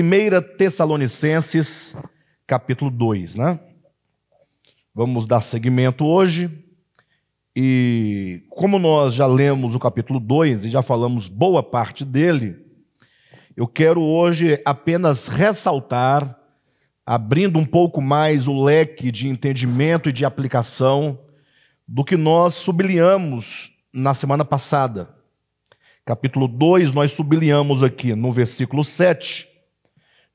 1 Tessalonicenses, capítulo 2, né? Vamos dar seguimento hoje. E como nós já lemos o capítulo 2 e já falamos boa parte dele, eu quero hoje apenas ressaltar, abrindo um pouco mais o leque de entendimento e de aplicação do que nós sublinhamos na semana passada. Capítulo 2, nós sublinhamos aqui no versículo 7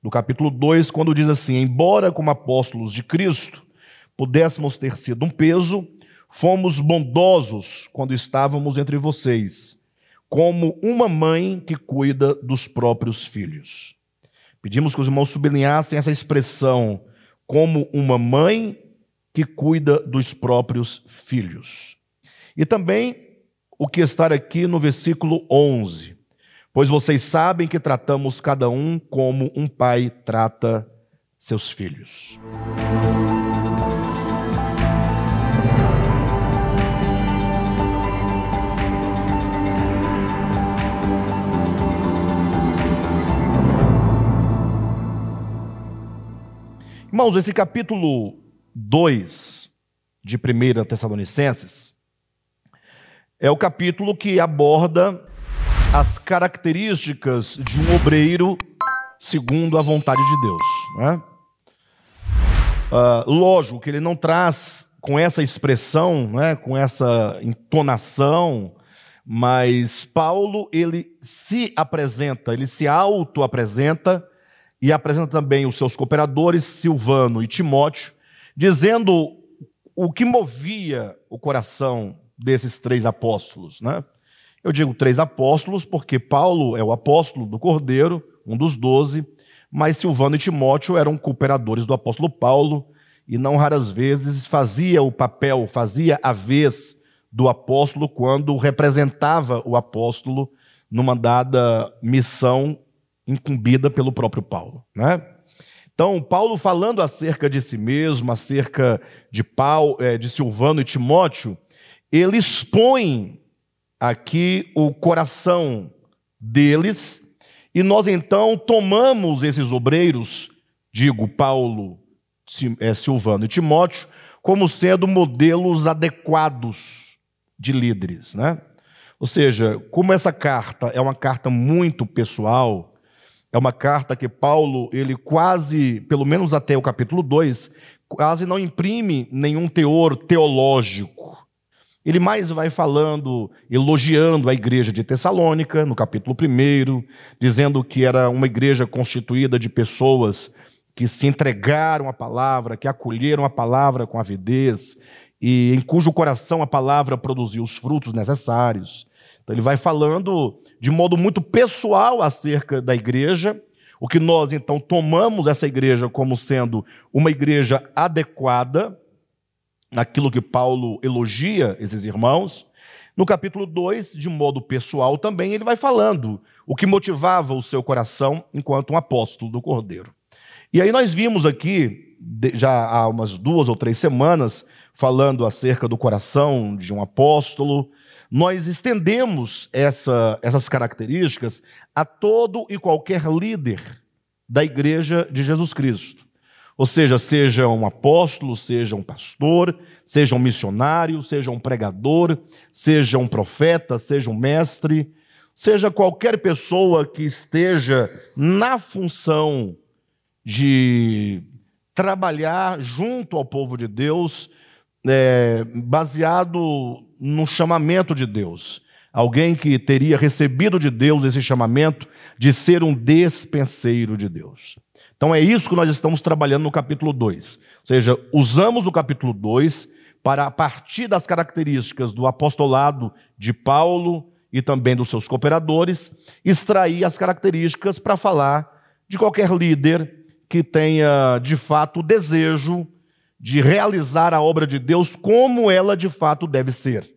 do capítulo 2, quando diz assim: Embora como apóstolos de Cristo pudéssemos ter sido um peso, fomos bondosos quando estávamos entre vocês, como uma mãe que cuida dos próprios filhos. Pedimos que os irmãos sublinhassem essa expressão, como uma mãe que cuida dos próprios filhos. E também o que está aqui no versículo 11. Pois vocês sabem que tratamos cada um como um pai trata seus filhos. Irmãos, esse capítulo 2 de 1 Tessalonicenses é o capítulo que aborda as características de um obreiro segundo a vontade de Deus. Né? Uh, lógico que ele não traz com essa expressão, né, com essa entonação, mas Paulo ele se apresenta, ele se auto-apresenta e apresenta também os seus cooperadores, Silvano e Timóteo, dizendo o que movia o coração desses três apóstolos. Né? Eu digo três apóstolos porque Paulo é o apóstolo do Cordeiro, um dos doze, mas Silvano e Timóteo eram cooperadores do apóstolo Paulo e não raras vezes fazia o papel, fazia a vez do apóstolo quando representava o apóstolo numa dada missão incumbida pelo próprio Paulo, né? Então, Paulo falando acerca de si mesmo, acerca de Paulo, é, de Silvano e Timóteo, ele expõe aqui o coração deles, e nós então tomamos esses obreiros, digo Paulo, é, Silvano e Timóteo, como sendo modelos adequados de líderes, né? Ou seja, como essa carta é uma carta muito pessoal, é uma carta que Paulo, ele quase, pelo menos até o capítulo 2, quase não imprime nenhum teor teológico. Ele mais vai falando, elogiando a igreja de Tessalônica, no capítulo 1, dizendo que era uma igreja constituída de pessoas que se entregaram à palavra, que acolheram a palavra com avidez, e em cujo coração a palavra produziu os frutos necessários. Então, ele vai falando de modo muito pessoal acerca da igreja, o que nós então tomamos essa igreja como sendo uma igreja adequada, naquilo que Paulo elogia esses irmãos. No capítulo 2, de modo pessoal também, ele vai falando o que motivava o seu coração enquanto um apóstolo do Cordeiro. E aí nós vimos aqui, já há umas duas ou três semanas, falando acerca do coração de um apóstolo, nós estendemos essa, essas características a todo e qualquer líder da igreja de Jesus Cristo. Ou seja, seja um apóstolo, seja um pastor, seja um missionário, seja um pregador, seja um profeta, seja um mestre, seja qualquer pessoa que esteja na função de trabalhar junto ao povo de Deus, é, baseado no chamamento de Deus. Alguém que teria recebido de Deus esse chamamento de ser um despenseiro de Deus. Então é isso que nós estamos trabalhando no capítulo 2. Ou seja, usamos o capítulo 2 para, a partir das características do apostolado de Paulo e também dos seus cooperadores, extrair as características para falar de qualquer líder que tenha de fato o desejo de realizar a obra de Deus como ela de fato deve ser.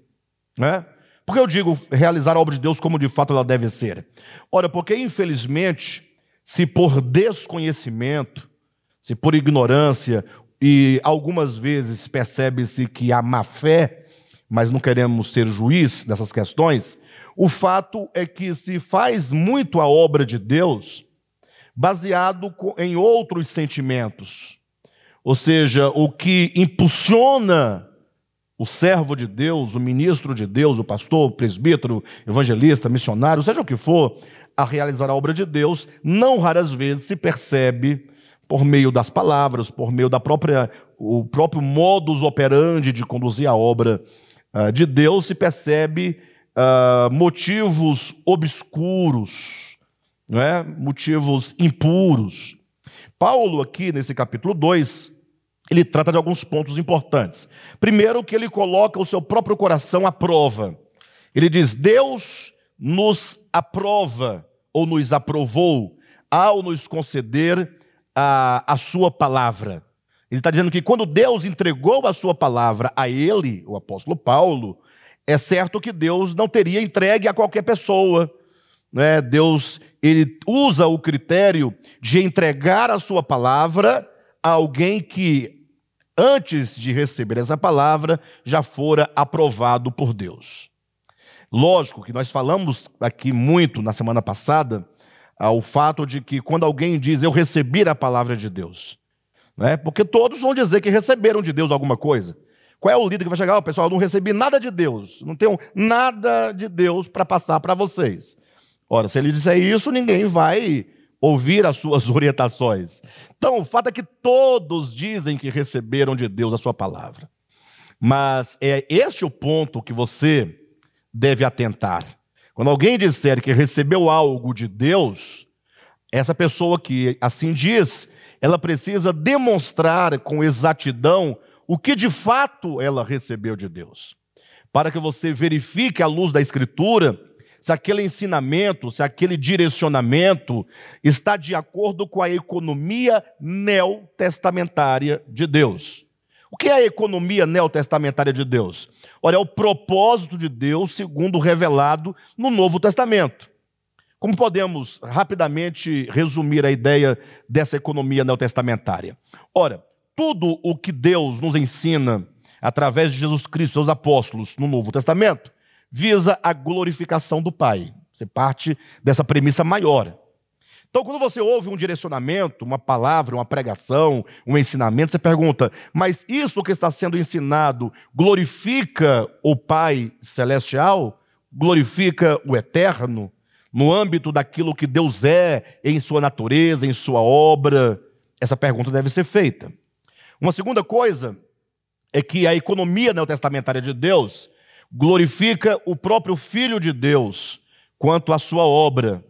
Né? Por que eu digo realizar a obra de Deus como de fato ela deve ser? Ora, porque infelizmente, se por desconhecimento, se por ignorância, e algumas vezes percebe-se que há má fé, mas não queremos ser juiz dessas questões, o fato é que se faz muito a obra de Deus baseado em outros sentimentos. Ou seja, o que impulsiona o servo de Deus, o ministro de Deus, o pastor, o presbítero, evangelista, missionário, seja o que for, a realizar a obra de Deus, não raras vezes se percebe por meio das palavras, por meio da própria o próprio modus operandi de conduzir a obra uh, de Deus, se percebe uh, motivos obscuros, não é? motivos impuros. Paulo, aqui nesse capítulo 2, ele trata de alguns pontos importantes. Primeiro, que ele coloca o seu próprio coração à prova. Ele diz: Deus nos aprova ou nos aprovou ao nos conceder a, a sua palavra. Ele está dizendo que quando Deus entregou a sua palavra a ele, o apóstolo Paulo, é certo que Deus não teria entregue a qualquer pessoa. Né? Deus ele usa o critério de entregar a sua palavra a alguém que, antes de receber essa palavra, já fora aprovado por Deus. Lógico que nós falamos aqui muito na semana passada ao fato de que quando alguém diz eu recebi a palavra de Deus, né? porque todos vão dizer que receberam de Deus alguma coisa. Qual é o líder que vai chegar? Oh, pessoal, eu não recebi nada de Deus, não tenho nada de Deus para passar para vocês. Ora, se ele disser isso, ninguém vai ouvir as suas orientações. Então, o fato é que todos dizem que receberam de Deus a sua palavra. Mas é este o ponto que você deve atentar. Quando alguém disser que recebeu algo de Deus, essa pessoa que assim diz, ela precisa demonstrar com exatidão o que de fato ela recebeu de Deus. Para que você verifique à luz da Escritura se aquele ensinamento, se aquele direcionamento está de acordo com a economia neotestamentária de Deus. O que é a economia neotestamentária de Deus? Olha, é o propósito de Deus segundo revelado no Novo Testamento. Como podemos rapidamente resumir a ideia dessa economia neotestamentária? Ora, tudo o que Deus nos ensina através de Jesus Cristo, seus apóstolos, no Novo Testamento, visa a glorificação do Pai. Você parte dessa premissa maior. Então, quando você ouve um direcionamento, uma palavra, uma pregação, um ensinamento, você pergunta: mas isso que está sendo ensinado glorifica o Pai Celestial? Glorifica o Eterno? No âmbito daquilo que Deus é, em sua natureza, em sua obra? Essa pergunta deve ser feita. Uma segunda coisa é que a economia neotestamentária de Deus glorifica o próprio Filho de Deus quanto à sua obra.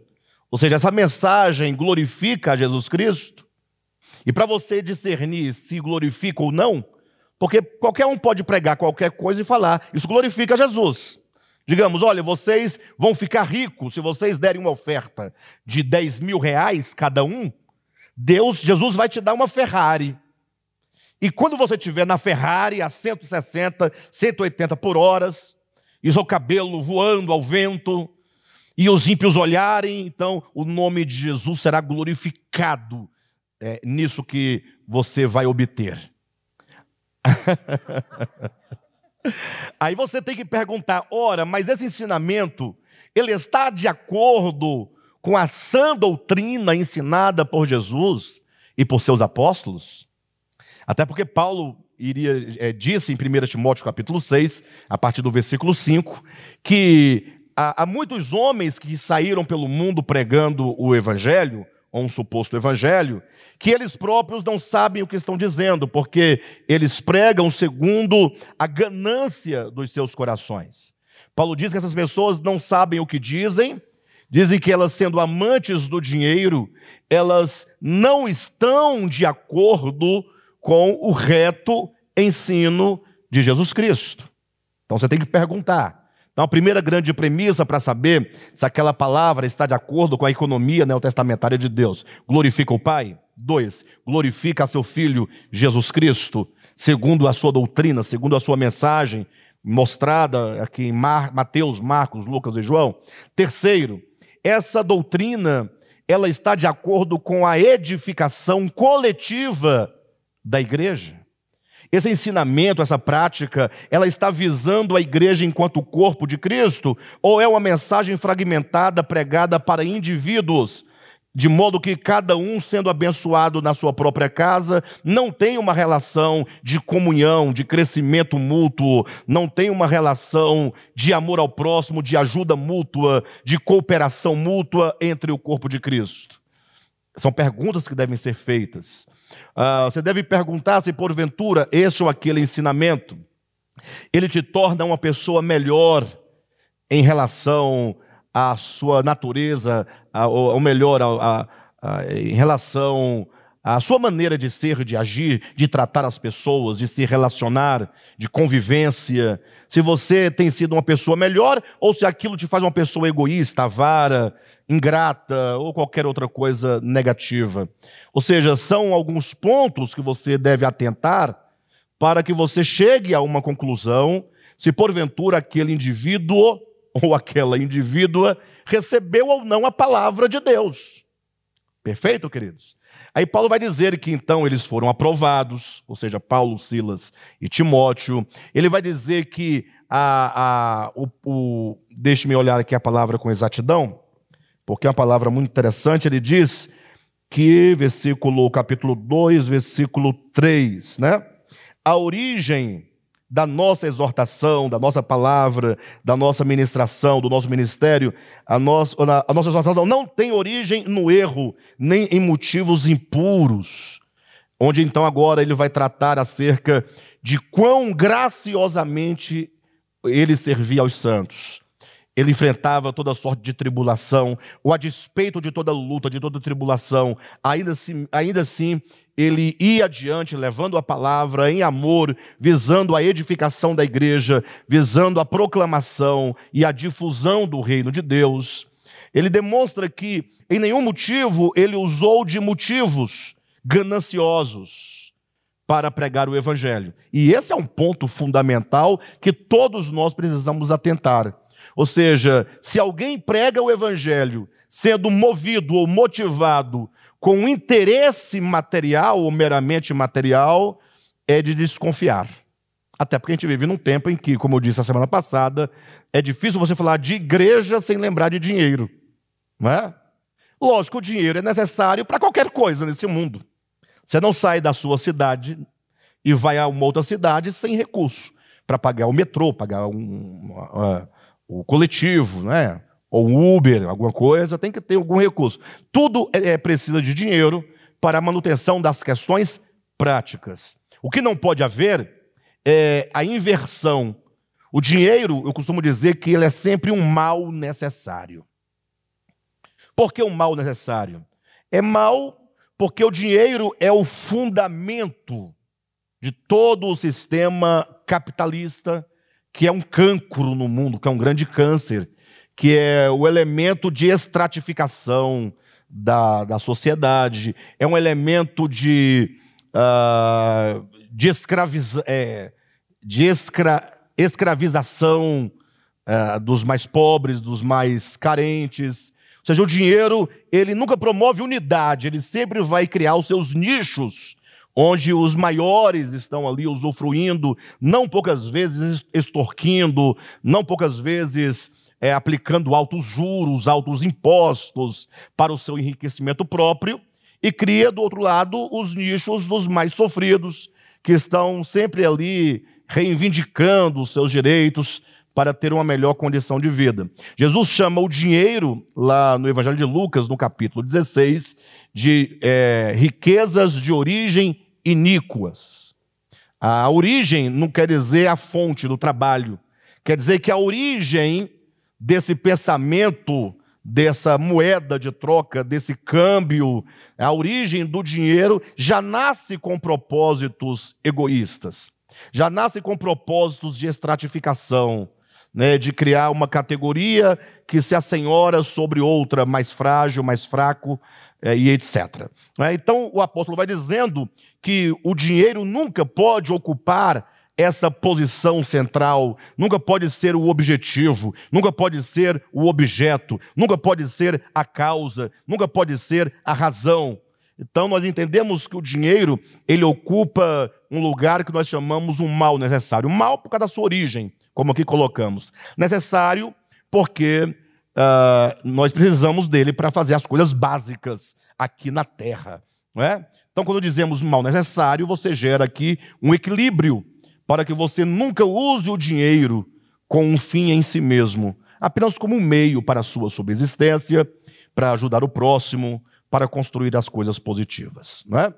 Ou seja, essa mensagem glorifica a Jesus Cristo. E para você discernir se glorifica ou não, porque qualquer um pode pregar qualquer coisa e falar, isso glorifica Jesus. Digamos, olha, vocês vão ficar ricos se vocês derem uma oferta de 10 mil reais cada um. Deus, Jesus vai te dar uma Ferrari. E quando você estiver na Ferrari a 160, 180 por horas, e seu cabelo voando ao vento, e os ímpios olharem, então o nome de Jesus será glorificado é, nisso que você vai obter. Aí você tem que perguntar: ora, mas esse ensinamento, ele está de acordo com a sã doutrina ensinada por Jesus e por seus apóstolos? Até porque Paulo iria, é, disse em 1 Timóteo capítulo 6, a partir do versículo 5, que há, há muitos homens que saíram pelo mundo pregando o evangelho, ou um suposto evangelho, que eles próprios não sabem o que estão dizendo, porque eles pregam segundo a ganância dos seus corações. Paulo diz que essas pessoas não sabem o que dizem, dizem que elas, sendo amantes do dinheiro, elas não estão de acordo com o reto ensino de Jesus Cristo. Então você tem que perguntar: então, a primeira grande premissa para saber se aquela palavra está de acordo com a economia neotestamentária de Deus: glorifica o Pai. Dois, glorifica seu Filho Jesus Cristo, segundo a sua doutrina, segundo a sua mensagem mostrada aqui em Mar, Mateus, Marcos, Lucas e João. Terceiro, essa doutrina ela está de acordo com a edificação coletiva da igreja. Esse ensinamento, essa prática, ela está visando a igreja enquanto corpo de Cristo? Ou é uma mensagem fragmentada pregada para indivíduos de modo que cada um sendo abençoado na sua própria casa, não tem uma relação de comunhão, de crescimento mútuo, não tem uma relação de amor ao próximo, de ajuda mútua, de cooperação mútua entre o corpo de Cristo. São perguntas que devem ser feitas. Uh, você deve perguntar se, porventura, este ou aquele ensinamento, ele te torna uma pessoa melhor em relação a sua natureza, a, ou melhor, a, a, em relação à sua maneira de ser, de agir, de tratar as pessoas, de se relacionar, de convivência, se você tem sido uma pessoa melhor ou se aquilo te faz uma pessoa egoísta, avara, ingrata ou qualquer outra coisa negativa. Ou seja, são alguns pontos que você deve atentar para que você chegue a uma conclusão se porventura aquele indivíduo ou aquela indivídua recebeu ou não a palavra de Deus. Perfeito, queridos? Aí Paulo vai dizer que então eles foram aprovados, ou seja, Paulo, Silas e Timóteo. Ele vai dizer que a, a, o, o deixe-me olhar aqui a palavra com exatidão, porque é uma palavra muito interessante. Ele diz que, versículo, capítulo 2, versículo 3, né? A origem da nossa exortação, da nossa palavra, da nossa ministração, do nosso ministério, a a nossa exortação não tem origem no erro, nem em motivos impuros. Onde então agora ele vai tratar acerca de quão graciosamente ele servia aos santos. Ele enfrentava toda sorte de tribulação, ou a despeito de toda luta, de toda tribulação, ainda assim, ainda assim ele ia adiante levando a palavra em amor, visando a edificação da igreja, visando a proclamação e a difusão do reino de Deus. Ele demonstra que em nenhum motivo ele usou de motivos gananciosos para pregar o evangelho. E esse é um ponto fundamental que todos nós precisamos atentar. Ou seja, se alguém prega o evangelho sendo movido ou motivado com interesse material ou meramente material, é de desconfiar. Até porque a gente vive num tempo em que, como eu disse a semana passada, é difícil você falar de igreja sem lembrar de dinheiro. Não é? Lógico, o dinheiro é necessário para qualquer coisa nesse mundo. Você não sai da sua cidade e vai a uma outra cidade sem recurso para pagar o metrô, pagar um, o coletivo, né? ou um Uber, alguma coisa, tem que ter algum recurso. Tudo é, é, precisa de dinheiro para a manutenção das questões práticas. O que não pode haver é a inversão. O dinheiro, eu costumo dizer que ele é sempre um mal necessário. Por que um mal necessário? É mal porque o dinheiro é o fundamento de todo o sistema capitalista, que é um cancro no mundo, que é um grande câncer que é o elemento de estratificação da, da sociedade, é um elemento de, uh, de, é, de escra, escravização uh, dos mais pobres, dos mais carentes. Ou seja, o dinheiro, ele nunca promove unidade, ele sempre vai criar os seus nichos, onde os maiores estão ali usufruindo, não poucas vezes extorquindo, não poucas vezes é, aplicando altos juros, altos impostos para o seu enriquecimento próprio, e cria, do outro lado, os nichos dos mais sofridos, que estão sempre ali reivindicando os seus direitos para ter uma melhor condição de vida. Jesus chama o dinheiro, lá no Evangelho de Lucas, no capítulo 16, de é, riquezas de origem iníquas. A origem não quer dizer a fonte do trabalho, quer dizer que a origem desse pensamento, dessa moeda de troca, desse câmbio, a origem do dinheiro já nasce com propósitos egoístas, já nasce com propósitos de estratificação, né, de criar uma categoria que se assenhora sobre outra mais frágil, mais fraco é, e etc. É, então o apóstolo vai dizendo que o dinheiro nunca pode ocupar essa posição central, nunca pode ser o objetivo, nunca pode ser o objeto, nunca pode ser a causa, nunca pode ser a razão. Então nós entendemos que o dinheiro, ele ocupa um lugar que nós chamamos um mal necessário. Um mal por causa da sua origem, como aqui colocamos. Necessário porque uh, nós precisamos dele para fazer as coisas básicas aqui na terra. Não é? Então, quando dizemos mal necessário, você gera aqui um equilíbrio para que você nunca use o dinheiro com um fim em si mesmo, apenas como um meio para a sua subsistência, para ajudar o próximo, para construir as coisas positivas. Não é?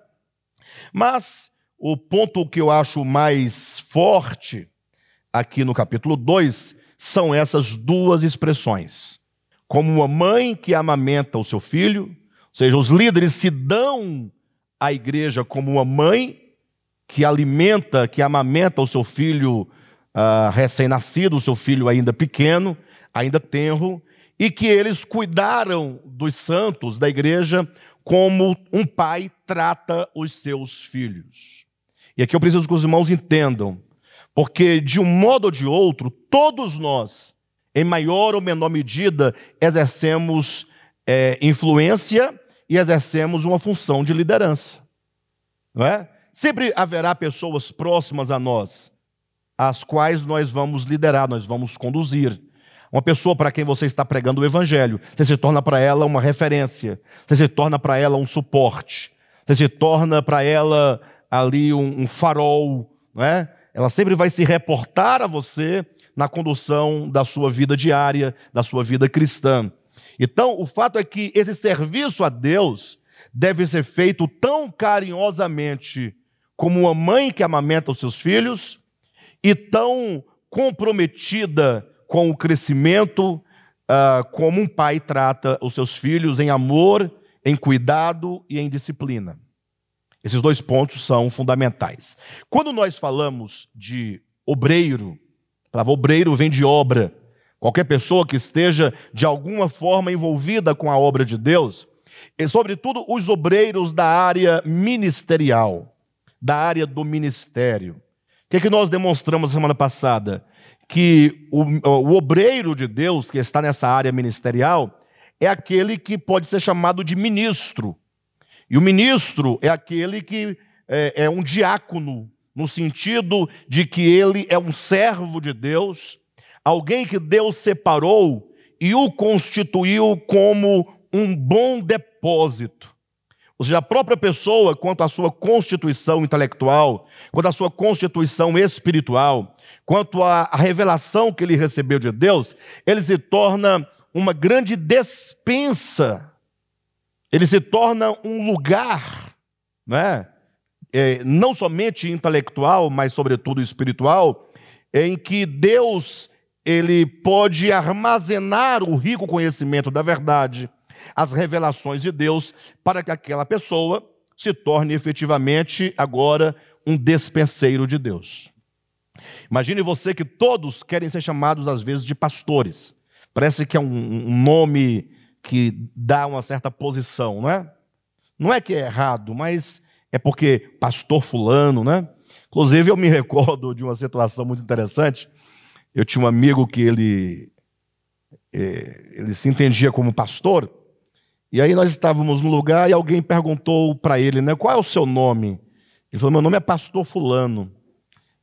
Mas o ponto que eu acho mais forte aqui no capítulo 2 são essas duas expressões. Como uma mãe que amamenta o seu filho, ou seja, os líderes se dão à igreja como uma mãe que alimenta, que amamenta o seu filho uh, recém-nascido, o seu filho ainda pequeno, ainda tenro, e que eles cuidaram dos santos da igreja como um pai trata os seus filhos. E aqui eu preciso que os irmãos entendam porque, de um modo ou de outro, todos nós, em maior ou menor medida, exercemos é, influência e exercemos uma função de liderança. Não é? Sempre haverá pessoas próximas a nós, as quais nós vamos liderar, nós vamos conduzir. Uma pessoa para quem você está pregando o evangelho, você se torna para ela uma referência, você se torna para ela um suporte, você se torna para ela ali um, um farol, não é? Ela sempre vai se reportar a você na condução da sua vida diária, da sua vida cristã. Então, o fato é que esse serviço a Deus deve ser feito tão carinhosamente como uma mãe que amamenta os seus filhos e tão comprometida com o crescimento uh, como um pai trata os seus filhos em amor, em cuidado e em disciplina. Esses dois pontos são fundamentais. Quando nós falamos de obreiro, a palavra obreiro vem de obra. Qualquer pessoa que esteja de alguma forma envolvida com a obra de Deus, e sobretudo os obreiros da área ministerial, da área do ministério. O que, é que nós demonstramos semana passada? Que o, o obreiro de Deus que está nessa área ministerial é aquele que pode ser chamado de ministro. E o ministro é aquele que é, é um diácono, no sentido de que ele é um servo de Deus, alguém que Deus separou e o constituiu como um bom depósito. Ou seja, a própria pessoa, quanto à sua constituição intelectual, quanto à sua constituição espiritual, quanto à revelação que ele recebeu de Deus, ele se torna uma grande despensa ele se torna um lugar, né? É, não somente intelectual, mas sobretudo espiritual, em que Deus ele pode armazenar o rico conhecimento da verdade, as revelações de Deus, para que aquela pessoa se torne efetivamente agora um despenseiro de Deus. Imagine você que todos querem ser chamados às vezes de pastores. Parece que é um, um nome que dá uma certa posição, não é? Não é que é errado, mas é porque pastor fulano, né? Inclusive eu me recordo de uma situação muito interessante. Eu tinha um amigo que ele é, ele se entendia como pastor. E aí nós estávamos no lugar e alguém perguntou para ele, né? Qual é o seu nome? Ele falou: Meu nome é Pastor fulano.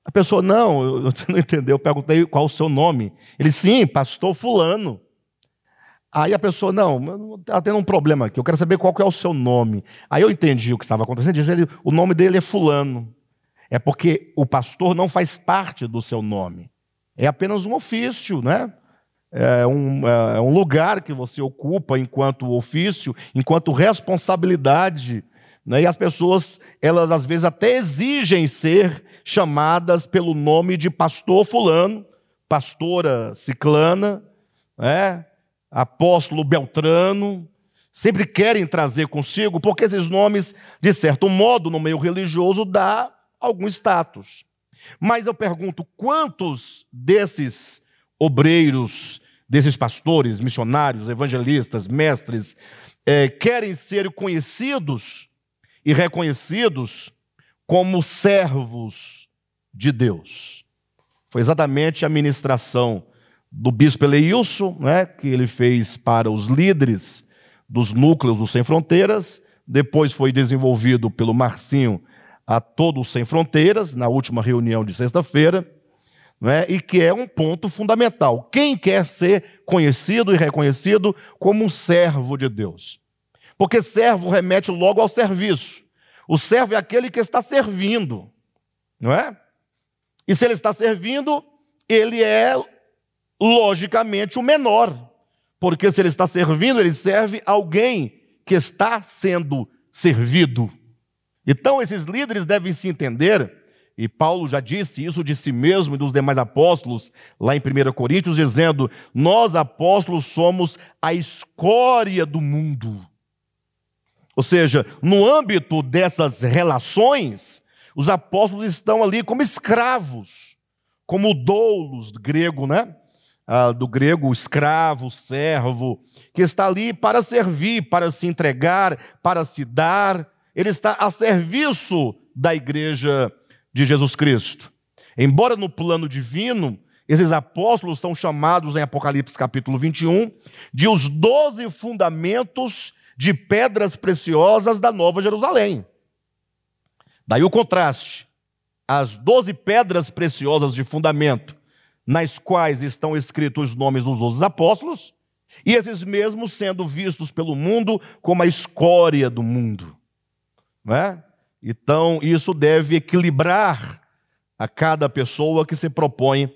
A pessoa não, eu não entendeu. Eu perguntei qual o seu nome. Ele sim, Pastor fulano. Aí a pessoa, não, está tendo um problema aqui, eu quero saber qual que é o seu nome. Aí eu entendi o que estava acontecendo, diz ele, o nome dele é fulano. É porque o pastor não faz parte do seu nome. É apenas um ofício, né? É um, é um lugar que você ocupa enquanto ofício, enquanto responsabilidade. Né? E as pessoas, elas às vezes até exigem ser chamadas pelo nome de pastor fulano, pastora ciclana, né? Apóstolo Beltrano, sempre querem trazer consigo, porque esses nomes, de certo modo, no meio religioso, dá algum status. Mas eu pergunto, quantos desses obreiros, desses pastores, missionários, evangelistas, mestres, é, querem ser conhecidos e reconhecidos como servos de Deus? Foi exatamente a ministração do bispo Eleilson, né, que ele fez para os líderes dos núcleos do Sem Fronteiras, depois foi desenvolvido pelo Marcinho a todos Sem Fronteiras, na última reunião de sexta-feira. né, e que é um ponto fundamental. Quem quer ser conhecido e reconhecido como um servo de Deus? Porque servo remete logo ao serviço. O servo é aquele que está servindo, não é? E se ele está servindo, ele é logicamente o menor. Porque se ele está servindo, ele serve alguém que está sendo servido. Então, esses líderes devem se entender, e Paulo já disse isso de si mesmo e dos demais apóstolos, lá em 1 Coríntios, dizendo: Nós apóstolos somos a escória do mundo. Ou seja, no âmbito dessas relações, os apóstolos estão ali como escravos, como doulos, grego, né? Ah, do grego escravo, servo, que está ali para servir, para se entregar, para se dar. Ele está a serviço da igreja de Jesus Cristo. Embora no plano divino, esses apóstolos são chamados em Apocalipse capítulo 21 de os doze fundamentos de pedras preciosas da Nova Jerusalém. Daí o contraste. As doze pedras preciosas de fundamento, nas quais estão escritos os nomes dos doze apóstolos, e esses mesmos sendo vistos pelo mundo como a escória do mundo. Não é? Então, isso deve equilibrar a cada pessoa que se propõe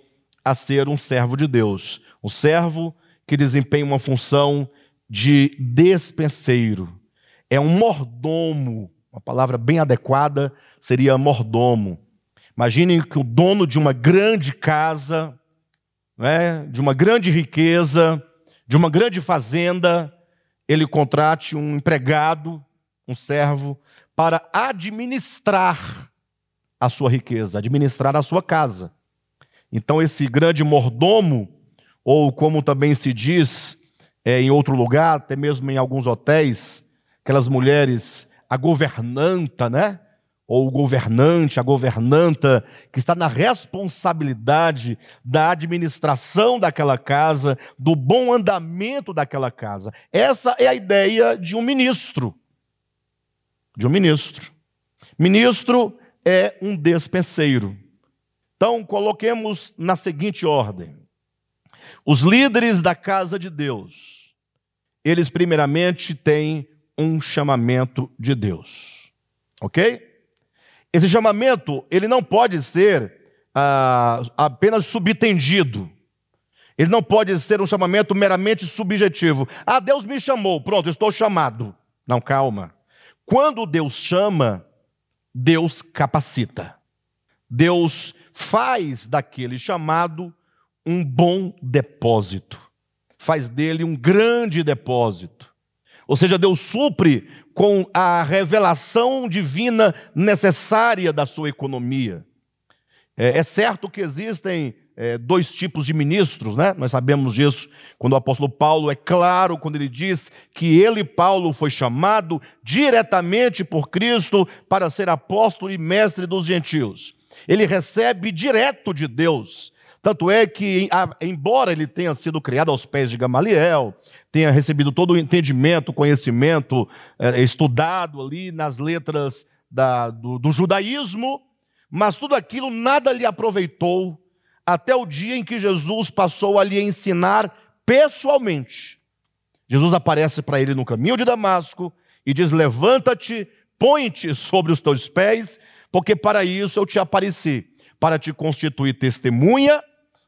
a ser um servo de Deus. Um servo que desempenha uma função de despenseiro. É um mordomo, uma palavra bem adequada seria mordomo. Imaginem que o dono de uma grande casa, né, de uma grande riqueza, de uma grande fazenda, ele contrate um empregado, um servo, para administrar a sua riqueza, administrar a sua casa. Então, esse grande mordomo, ou como também se diz, é, em outro lugar, até mesmo em alguns hotéis, aquelas mulheres, a governanta, né? Ou o governante, a governanta, que está na responsabilidade da administração daquela casa, do bom andamento daquela casa. Essa é a ideia de um ministro. De um ministro. Ministro é um despenseiro. Então, coloquemos na seguinte ordem: os líderes da casa de Deus, eles primeiramente têm um chamamento de Deus. Ok? Esse chamamento, ele não pode ser ah, apenas subtendido. Ele não pode ser um chamamento meramente subjetivo. Ah, Deus me chamou, pronto, estou chamado. Não, calma. Quando Deus chama, Deus capacita. Deus faz daquele chamado um bom depósito, faz dele um grande depósito. Ou seja, Deus supre com a revelação divina necessária da sua economia. É, é certo que existem é, dois tipos de ministros, né? Nós sabemos disso quando o apóstolo Paulo é claro quando ele diz que ele, Paulo, foi chamado diretamente por Cristo para ser apóstolo e mestre dos gentios. Ele recebe direto de Deus tanto é que, embora ele tenha sido criado aos pés de Gamaliel, tenha recebido todo o entendimento, conhecimento, é, estudado ali nas letras da, do, do judaísmo, mas tudo aquilo nada lhe aproveitou até o dia em que Jesus passou a lhe ensinar pessoalmente. Jesus aparece para ele no caminho de Damasco e diz: Levanta-te, põe-te sobre os teus pés, porque para isso eu te apareci, para te constituir testemunha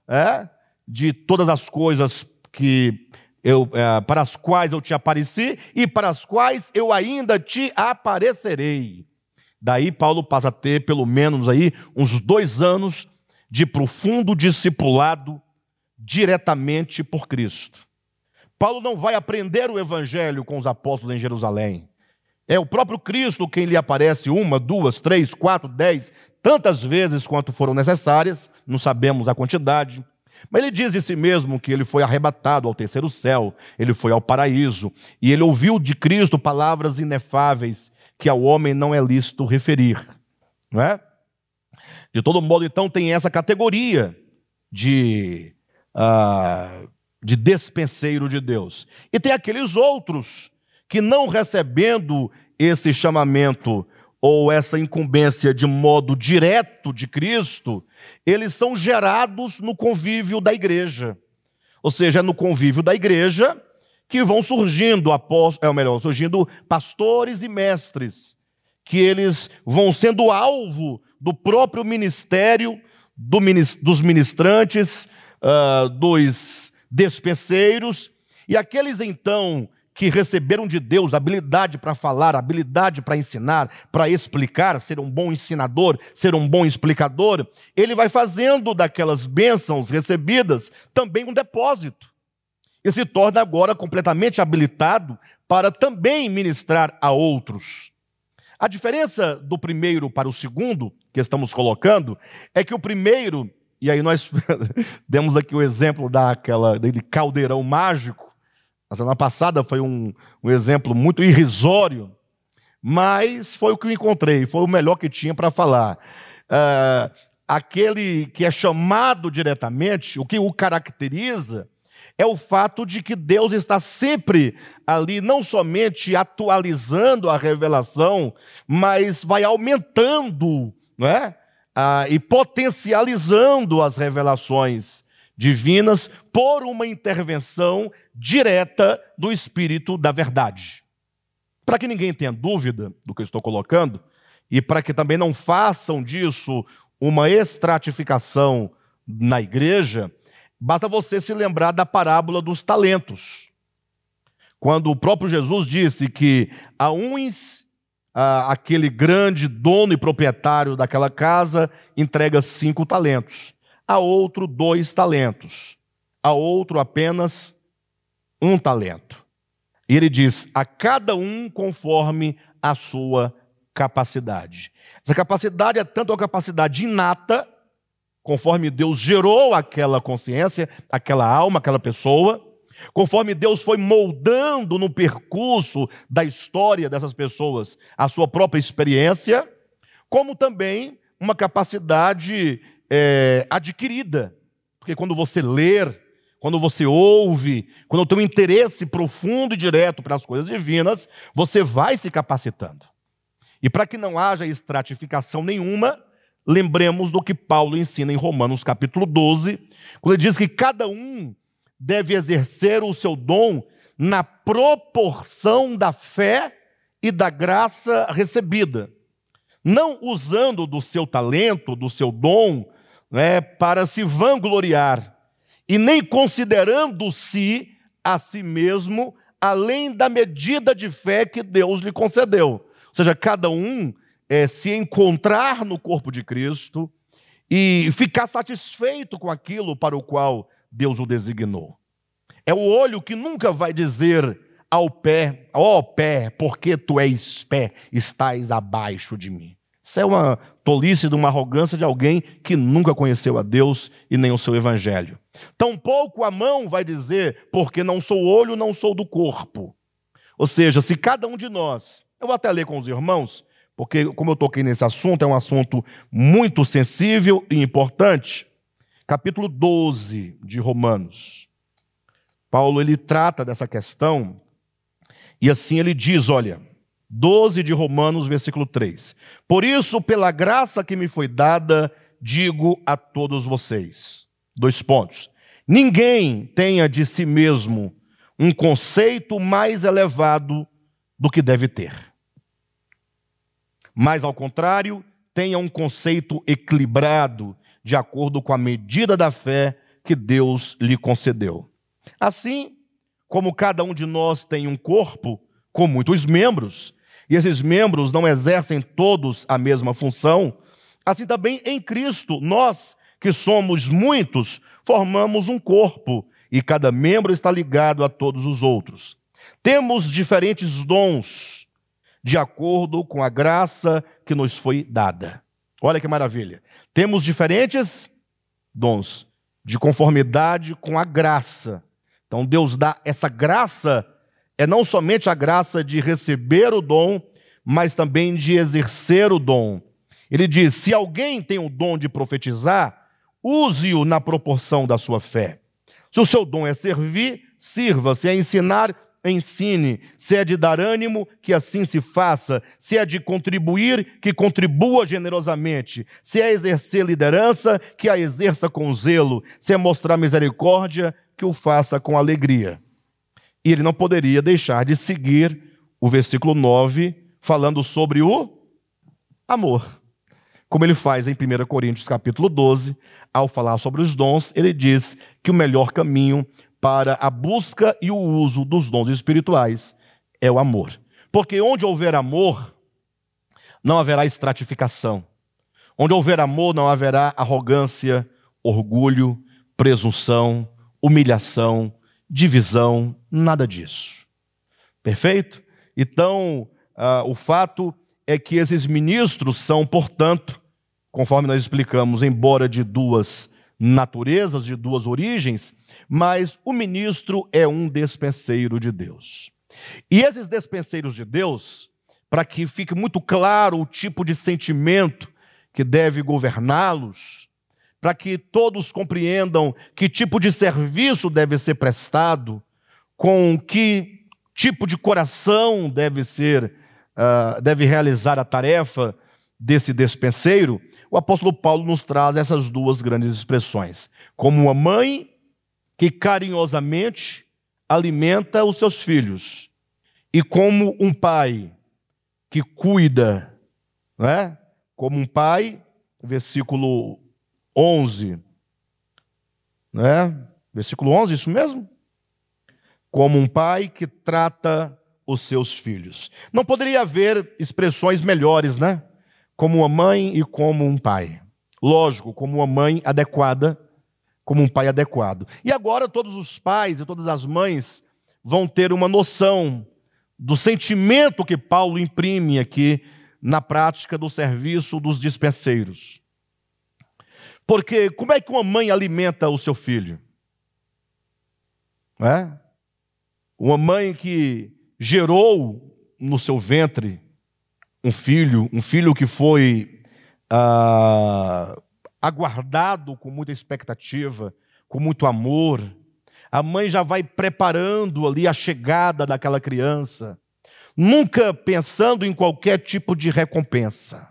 é, de todas as coisas que eu, é, para as quais eu te apareci e para as quais eu ainda te aparecerei. Daí Paulo passa a ter pelo menos aí uns dois anos de profundo discipulado diretamente por Cristo. Paulo não vai aprender o evangelho com os apóstolos em Jerusalém. É o próprio Cristo quem lhe aparece uma, duas, três, quatro, dez, tantas vezes quanto foram necessárias, não sabemos a quantidade. Mas ele diz de si mesmo que ele foi arrebatado ao terceiro céu, ele foi ao paraíso, e ele ouviu de Cristo palavras inefáveis que ao homem não é lícito referir. Não é? De todo modo, então, tem essa categoria de, uh, de despenseiro de Deus. E tem aqueles outros que, não recebendo esse chamamento ou essa incumbência de modo direto de Cristo, eles são gerados no convívio da igreja. Ou seja, é no convívio da igreja que vão surgindo apóstolos, é melhor, surgindo pastores e mestres, que eles vão sendo alvo do próprio ministério do, dos ministrantes, uh, dos despeceiros, e aqueles então que receberam de Deus habilidade para falar, habilidade para ensinar, para explicar, ser um bom ensinador, ser um bom explicador, ele vai fazendo daquelas bênçãos recebidas também um depósito. E se torna agora completamente habilitado para também ministrar a outros. A diferença do primeiro para o segundo, que estamos colocando, é que o primeiro, e aí nós demos aqui o exemplo daquela, daquele caldeirão mágico, a semana passada foi um, um exemplo muito irrisório, mas foi o que eu encontrei, foi o melhor que tinha para falar. Uh, aquele que é chamado diretamente, o que o caracteriza, é o fato de que Deus está sempre ali, não somente atualizando a revelação, mas vai aumentando não é? Ah, e potencializando as revelações divinas por uma intervenção direta do Espírito da Verdade. Para que ninguém tenha dúvida do que eu estou colocando, e para que também não façam disso uma estratificação na igreja, basta você se lembrar da parábola dos talentos. Quando o próprio Jesus disse que a uns, aquele grande dono e proprietário daquela casa entrega cinco talentos a outro dois talentos, a outro apenas um talento. E ele diz: a cada um conforme a sua capacidade. Essa capacidade é tanto a capacidade inata, conforme Deus gerou aquela consciência, aquela alma, aquela pessoa, conforme Deus foi moldando no percurso da história dessas pessoas a sua própria experiência, como também uma capacidade é, adquirida. Porque quando você ler, quando você ouve, quando tem um interesse profundo e direto para as coisas divinas, você vai se capacitando. E para que não haja estratificação nenhuma, lembremos do que Paulo ensina em Romanos capítulo 12, quando ele diz que cada um deve exercer o seu dom na proporção da fé e da graça recebida, não usando do seu talento, do seu dom, né, para se vangloriar, e nem considerando-se a si mesmo além da medida de fé que Deus lhe concedeu. Ou seja, cada um é, se encontrar no corpo de Cristo e ficar satisfeito com aquilo para o qual Deus o designou. É o olho que nunca vai dizer ao pé, ó oh, pé, porque tu és pé, estás abaixo de mim. Isso é uma tolice de uma arrogância de alguém que nunca conheceu a Deus e nem o seu evangelho. Tampouco a mão vai dizer, porque não sou olho, não sou do corpo. Ou seja, se cada um de nós, eu vou até ler com os irmãos, porque como eu toquei nesse assunto, é um assunto muito sensível e importante. Capítulo 12 de Romanos. Paulo ele trata dessa questão e assim ele diz, olha, 12 de Romanos, versículo 3. Por isso, pela graça que me foi dada, digo a todos vocês. Dois pontos. Ninguém tenha de si mesmo um conceito mais elevado do que deve ter. Mas, ao contrário, tenha um conceito equilibrado, de acordo com a medida da fé que Deus lhe concedeu. Assim, como cada um de nós tem um corpo com muitos membros, e esses membros não exercem todos a mesma função, assim também em Cristo, nós, que somos muitos, formamos um corpo e cada membro está ligado a todos os outros. Temos diferentes dons, de acordo com a graça que nos foi dada. Olha que maravilha. Temos diferentes dons, de conformidade com a graça. Então Deus dá essa graça é não somente a graça de receber o dom, mas também de exercer o dom. Ele diz: se alguém tem o dom de profetizar, use-o na proporção da sua fé. Se o seu dom é servir, sirva. Se é ensinar, ensine. Se é de dar ânimo, que assim se faça. Se é de contribuir, que contribua generosamente. Se é exercer liderança, que a exerça com zelo. Se é mostrar misericórdia, que o faça com alegria. E ele não poderia deixar de seguir o versículo 9, falando sobre o amor. Como ele faz em 1 Coríntios capítulo 12, ao falar sobre os dons, ele diz que o melhor caminho para a busca e o uso dos dons espirituais é o amor. Porque onde houver amor, não haverá estratificação. Onde houver amor, não haverá arrogância, orgulho, presunção, humilhação, divisão, nada disso. Perfeito? Então, uh, o fato é que esses ministros são, portanto, conforme nós explicamos, embora de duas naturezas, de duas origens, mas o ministro é um despenseiro de Deus. E esses despenseiros de Deus, para que fique muito claro o tipo de sentimento que deve governá-los, para que todos compreendam que tipo de serviço deve ser prestado, com que tipo de coração deve ser, uh, deve realizar a tarefa desse despenseiro, o apóstolo Paulo nos traz essas duas grandes expressões. Como uma mãe que carinhosamente alimenta os seus filhos, e como um pai que cuida, né? como um pai, versículo 11, né? versículo 11, isso mesmo? Como um pai que trata os seus filhos. Não poderia haver expressões melhores, né? Como uma mãe e como um pai. Lógico, como uma mãe adequada como um pai adequado. E agora todos os pais e todas as mães vão ter uma noção do sentimento que Paulo imprime aqui na prática do serviço dos dispenseiros. Porque como é que uma mãe alimenta o seu filho? É? Uma mãe que gerou no seu ventre um filho, um filho que foi ah, aguardado com muita expectativa, com muito amor. A mãe já vai preparando ali a chegada daquela criança, nunca pensando em qualquer tipo de recompensa.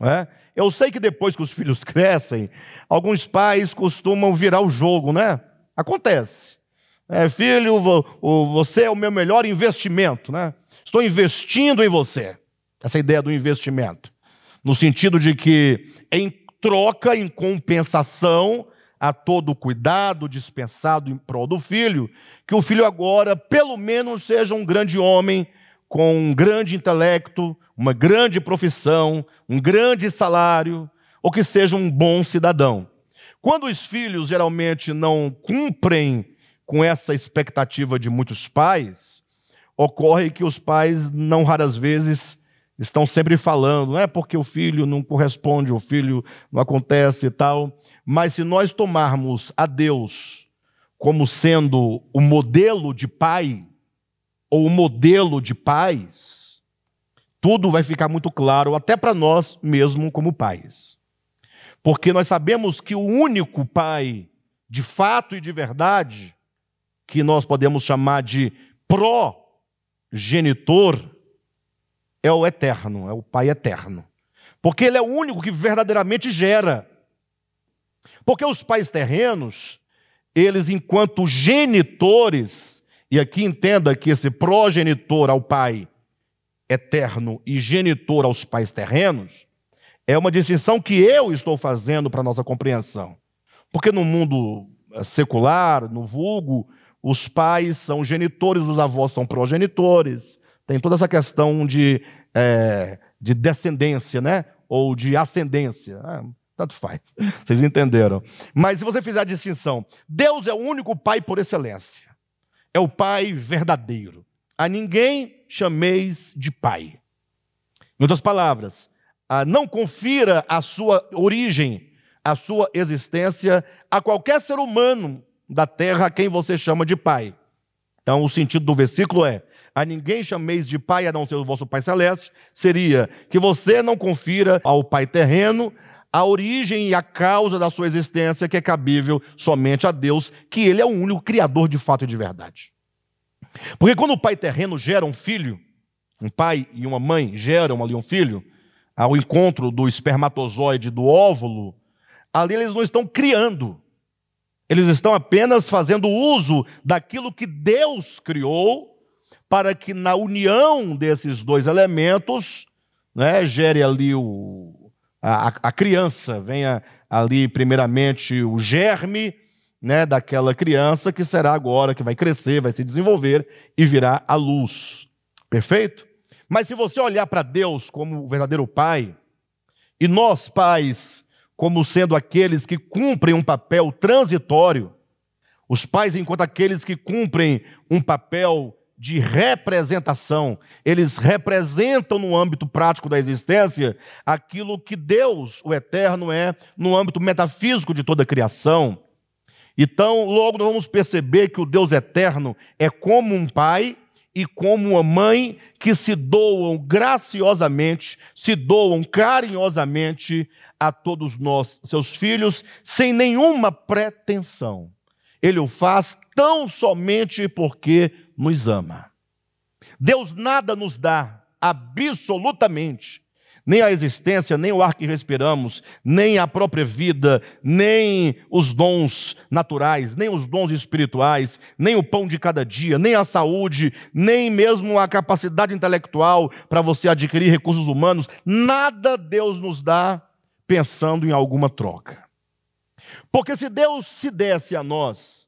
É? Eu sei que depois que os filhos crescem, alguns pais costumam virar o jogo, né? Acontece. É, filho, você é o meu melhor investimento, né? Estou investindo em você. Essa ideia do investimento. No sentido de que em troca, em compensação a todo o cuidado dispensado em prol do filho, que o filho agora, pelo menos, seja um grande homem com um grande intelecto, uma grande profissão, um grande salário, ou que seja um bom cidadão. Quando os filhos geralmente não cumprem com essa expectativa de muitos pais, ocorre que os pais, não raras vezes, estão sempre falando, não é porque o filho não corresponde, o filho não acontece e tal. Mas se nós tomarmos a Deus como sendo o modelo de pai, ou o modelo de pais, tudo vai ficar muito claro, até para nós mesmo como pais. Porque nós sabemos que o único pai, de fato e de verdade, que nós podemos chamar de progenitor, é o eterno, é o Pai eterno. Porque Ele é o único que verdadeiramente gera. Porque os pais terrenos, eles, enquanto genitores, e aqui entenda que esse progenitor ao Pai eterno e genitor aos pais terrenos, é uma distinção que eu estou fazendo para nossa compreensão. Porque no mundo eh, secular, no vulgo, os pais são genitores, os avós são progenitores, tem toda essa questão de, é, de descendência, né? Ou de ascendência. Ah, tanto faz. Vocês entenderam. Mas se você fizer a distinção, Deus é o único Pai por excelência. É o Pai verdadeiro. A ninguém chameis de Pai. Em outras palavras, não confira a sua origem, a sua existência a qualquer ser humano da terra a quem você chama de Pai. Então, o sentido do versículo é: a ninguém chameis de pai a não ser o vosso Pai Celeste, seria que você não confira ao Pai terreno a origem e a causa da sua existência que é cabível somente a Deus, que Ele é o único Criador de fato e de verdade. Porque quando o pai terreno gera um filho, um pai e uma mãe geram ali um filho, ao encontro do espermatozoide do óvulo, ali eles não estão criando, eles estão apenas fazendo uso daquilo que Deus criou, para que na união desses dois elementos, né, gere ali o, a, a criança, venha ali primeiramente o germe, né, daquela criança que será agora, que vai crescer, vai se desenvolver e virá a luz. Perfeito? Mas se você olhar para Deus como o verdadeiro Pai, e nós, pais, como sendo aqueles que cumprem um papel transitório, os pais, enquanto aqueles que cumprem um papel de representação, eles representam no âmbito prático da existência aquilo que Deus, o Eterno, é no âmbito metafísico de toda a criação. Então, logo nós vamos perceber que o Deus eterno é como um pai e como uma mãe que se doam graciosamente, se doam carinhosamente a todos nós, seus filhos, sem nenhuma pretensão. Ele o faz tão somente porque nos ama. Deus nada nos dá, absolutamente, nem a existência, nem o ar que respiramos, nem a própria vida, nem os dons naturais, nem os dons espirituais, nem o pão de cada dia, nem a saúde, nem mesmo a capacidade intelectual para você adquirir recursos humanos, nada Deus nos dá pensando em alguma troca. Porque se Deus se desse a nós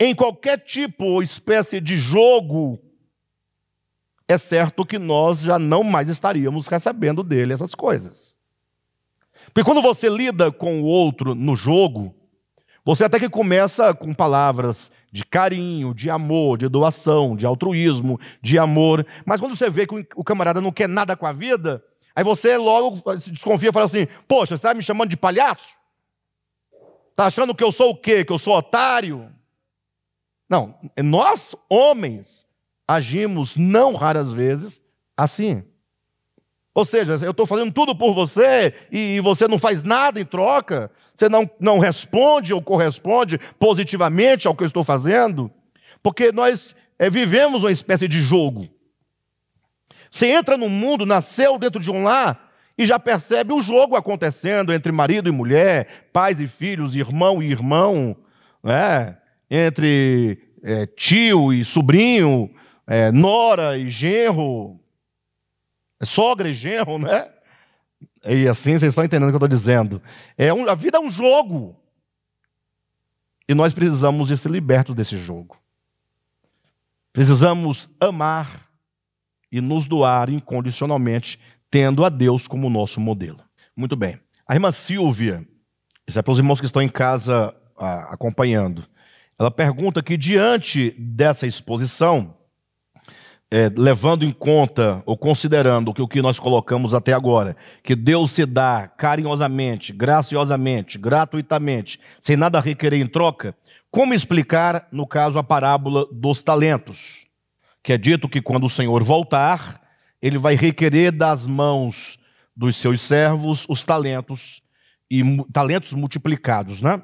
em qualquer tipo ou espécie de jogo é certo que nós já não mais estaríamos recebendo dele essas coisas. Porque quando você lida com o outro no jogo, você até que começa com palavras de carinho, de amor, de doação, de altruísmo, de amor, mas quando você vê que o camarada não quer nada com a vida, aí você logo se desconfia e fala assim: Poxa, você está me chamando de palhaço? Está achando que eu sou o quê? Que eu sou otário? Não, nós, homens, agimos, não raras vezes, assim. Ou seja, eu estou fazendo tudo por você e você não faz nada em troca, você não, não responde ou corresponde positivamente ao que eu estou fazendo, porque nós é, vivemos uma espécie de jogo. Você entra no mundo, nasceu dentro de um lar e já percebe o jogo acontecendo entre marido e mulher, pais e filhos, irmão e irmão, né? entre é, tio e sobrinho, é, nora e genro, sogra e genro, né? E assim vocês estão entendendo o que eu estou dizendo. É um, a vida é um jogo. E nós precisamos de ser libertos desse jogo. Precisamos amar e nos doar incondicionalmente, tendo a Deus como nosso modelo. Muito bem. A irmã Silvia, isso é para os irmãos que estão em casa ah, acompanhando. Ela pergunta que, diante dessa exposição, é, levando em conta ou considerando que o que nós colocamos até agora, que Deus se dá carinhosamente, graciosamente, gratuitamente, sem nada requerer em troca, como explicar, no caso, a parábola dos talentos? Que é dito que quando o Senhor voltar, ele vai requerer das mãos dos seus servos os talentos e talentos multiplicados, né?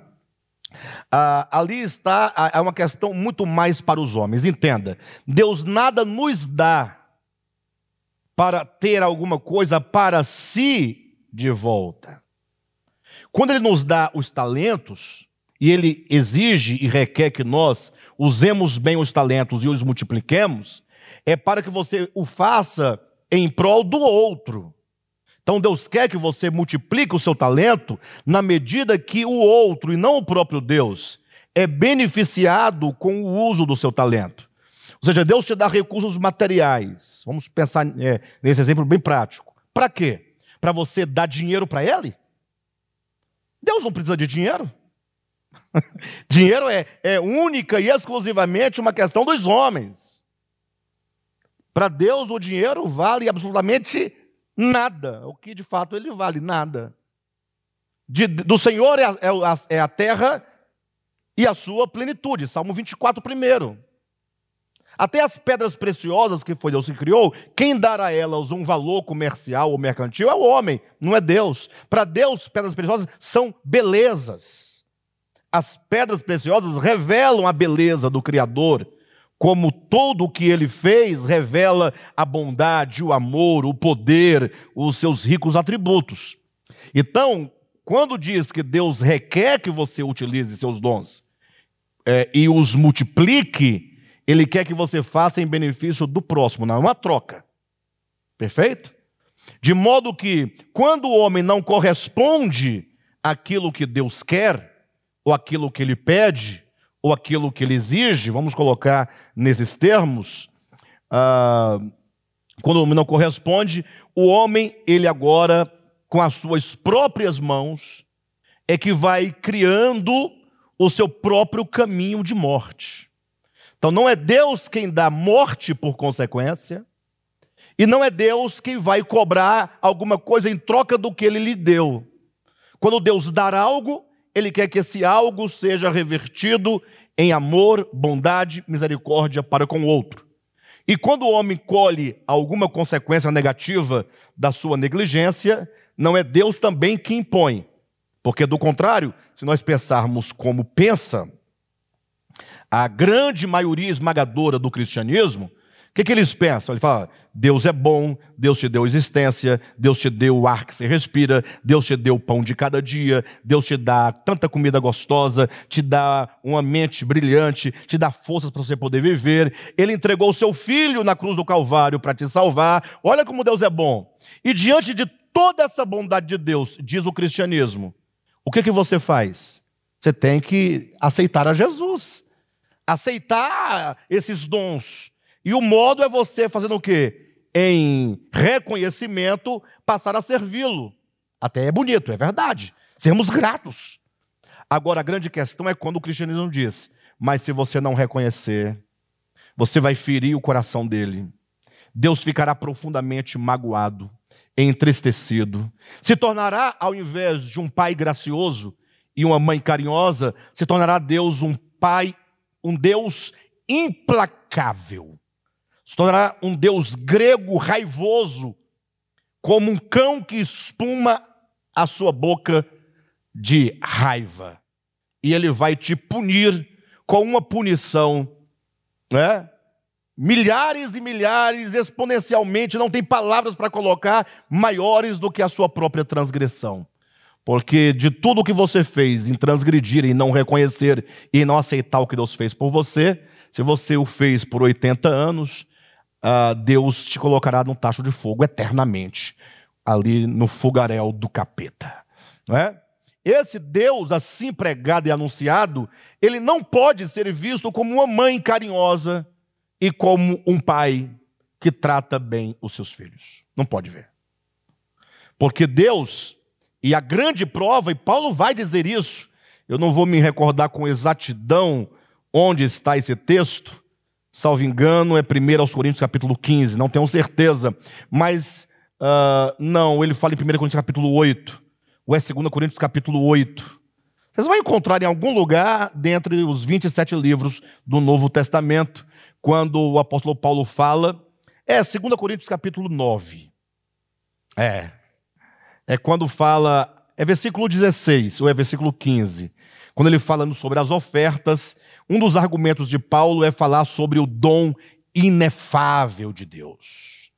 Ah, ali está é uma questão muito mais para os homens. Entenda, Deus nada nos dá para ter alguma coisa para si de volta. Quando Ele nos dá os talentos, e Ele exige e requer que nós usemos bem os talentos e os multipliquemos, é para que você o faça em prol do outro. Então Deus quer que você multiplique o seu talento na medida que o outro, e não o próprio Deus, é beneficiado com o uso do seu talento. Ou seja, Deus te dá recursos materiais. Vamos pensar é, nesse exemplo bem prático. Para quê? Para você dar dinheiro para Ele? Deus não precisa de dinheiro. dinheiro é, é única e exclusivamente uma questão dos homens. Para Deus, o dinheiro vale absolutamente Nada. O que de fato ele vale? Nada. De, do Senhor é a, é, a, é a terra e a sua plenitude. Salmo 24, primeiro. Até as pedras preciosas que foi Deus que criou, quem dará a elas um valor comercial ou mercantil é o homem, não é Deus. Para Deus, pedras preciosas são belezas. As pedras preciosas revelam a beleza do Criador como todo o que ele fez revela a bondade, o amor, o poder, os seus ricos atributos. Então, quando diz que Deus requer que você utilize seus dons é, e os multiplique, ele quer que você faça em benefício do próximo, não é uma troca. Perfeito? De modo que, quando o homem não corresponde àquilo que Deus quer, ou aquilo que ele pede, ou aquilo que ele exige, vamos colocar nesses termos, ah, quando não corresponde, o homem, ele agora, com as suas próprias mãos, é que vai criando o seu próprio caminho de morte. Então não é Deus quem dá morte por consequência, e não é Deus quem vai cobrar alguma coisa em troca do que ele lhe deu. Quando Deus dar algo, ele quer que esse algo seja revertido em amor, bondade, misericórdia para com o outro. E quando o homem colhe alguma consequência negativa da sua negligência, não é Deus também que impõe. Porque, do contrário, se nós pensarmos como pensa a grande maioria esmagadora do cristianismo, o que, que eles pensam? Ele fala: Deus é bom, Deus te deu existência, Deus te deu o ar que você respira, Deus te deu o pão de cada dia, Deus te dá tanta comida gostosa, te dá uma mente brilhante, te dá forças para você poder viver. Ele entregou o seu filho na cruz do Calvário para te salvar. Olha como Deus é bom. E diante de toda essa bondade de Deus, diz o cristianismo, o que, que você faz? Você tem que aceitar a Jesus, aceitar esses dons e o modo é você fazendo o quê? Em reconhecimento, passar a servi-lo. Até é bonito, é verdade. Sermos gratos. Agora, a grande questão é quando o cristianismo diz: mas se você não reconhecer, você vai ferir o coração dele. Deus ficará profundamente magoado, entristecido. Se tornará, ao invés de um pai gracioso e uma mãe carinhosa, se tornará Deus um pai, um Deus implacável se tornará um Deus grego raivoso, como um cão que espuma a sua boca de raiva. E ele vai te punir com uma punição, né? Milhares e milhares, exponencialmente, não tem palavras para colocar maiores do que a sua própria transgressão. Porque de tudo que você fez em transgredir e não reconhecer e não aceitar o que Deus fez por você, se você o fez por 80 anos, uh, Deus te colocará num tacho de fogo eternamente, ali no fogaréu do capeta. Não é? Esse Deus assim pregado e anunciado, ele não pode ser visto como uma mãe carinhosa e como um pai que trata bem os seus filhos. Não pode ver. Porque Deus, e a grande prova, e Paulo vai dizer isso, eu não vou me recordar com exatidão onde está esse texto, salvo engano, é 1 aos Coríntios capítulo 15, não tenho certeza, mas uh, não, ele fala em 1 Coríntios capítulo 8, ou é 2 Coríntios capítulo 8. Vocês vão encontrar em algum lugar, dentre os 27 livros do Novo Testamento, quando o apóstolo Paulo fala, é 2 Coríntios capítulo 9. É. É quando fala, é versículo 16, ou é versículo 15, quando ele falando sobre as ofertas um dos argumentos de Paulo é falar sobre o dom inefável de Deus.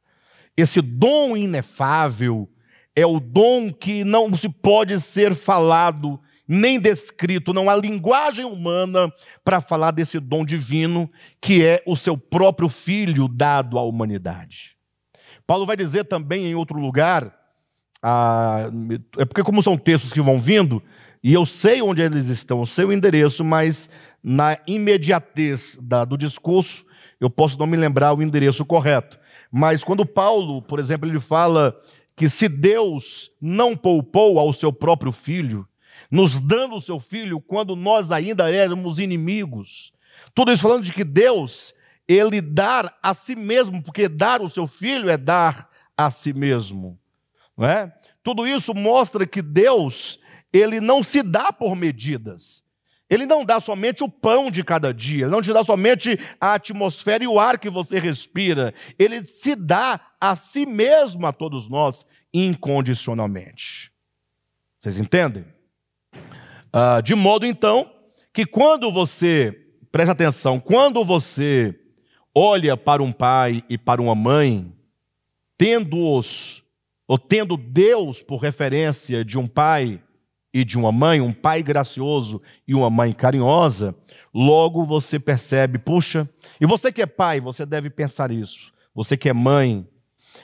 Esse dom inefável é o dom que não se pode ser falado nem descrito, não há linguagem humana para falar desse dom divino, que é o seu próprio filho dado à humanidade. Paulo vai dizer também em outro lugar, ah, é porque, como são textos que vão vindo, e eu sei onde eles estão, eu sei o endereço, mas na imediatez da, do discurso, eu posso não me lembrar o endereço correto. Mas quando Paulo, por exemplo, ele fala que se Deus não poupou ao seu próprio filho, nos dando o seu filho quando nós ainda éramos inimigos, tudo isso falando de que Deus, ele dar a si mesmo, porque dar o seu filho é dar a si mesmo, não é? Tudo isso mostra que Deus, ele não se dá por medidas. Ele não dá somente o pão de cada dia, ele não te dá somente a atmosfera e o ar que você respira, ele se dá a si mesmo a todos nós incondicionalmente. Vocês entendem? Ah, de modo então que quando você, preste atenção, quando você olha para um pai e para uma mãe, tendo-os, ou tendo Deus por referência de um pai e de uma mãe, um pai gracioso e uma mãe carinhosa, logo você percebe, puxa, e você que é pai, você deve pensar isso. Você que é mãe,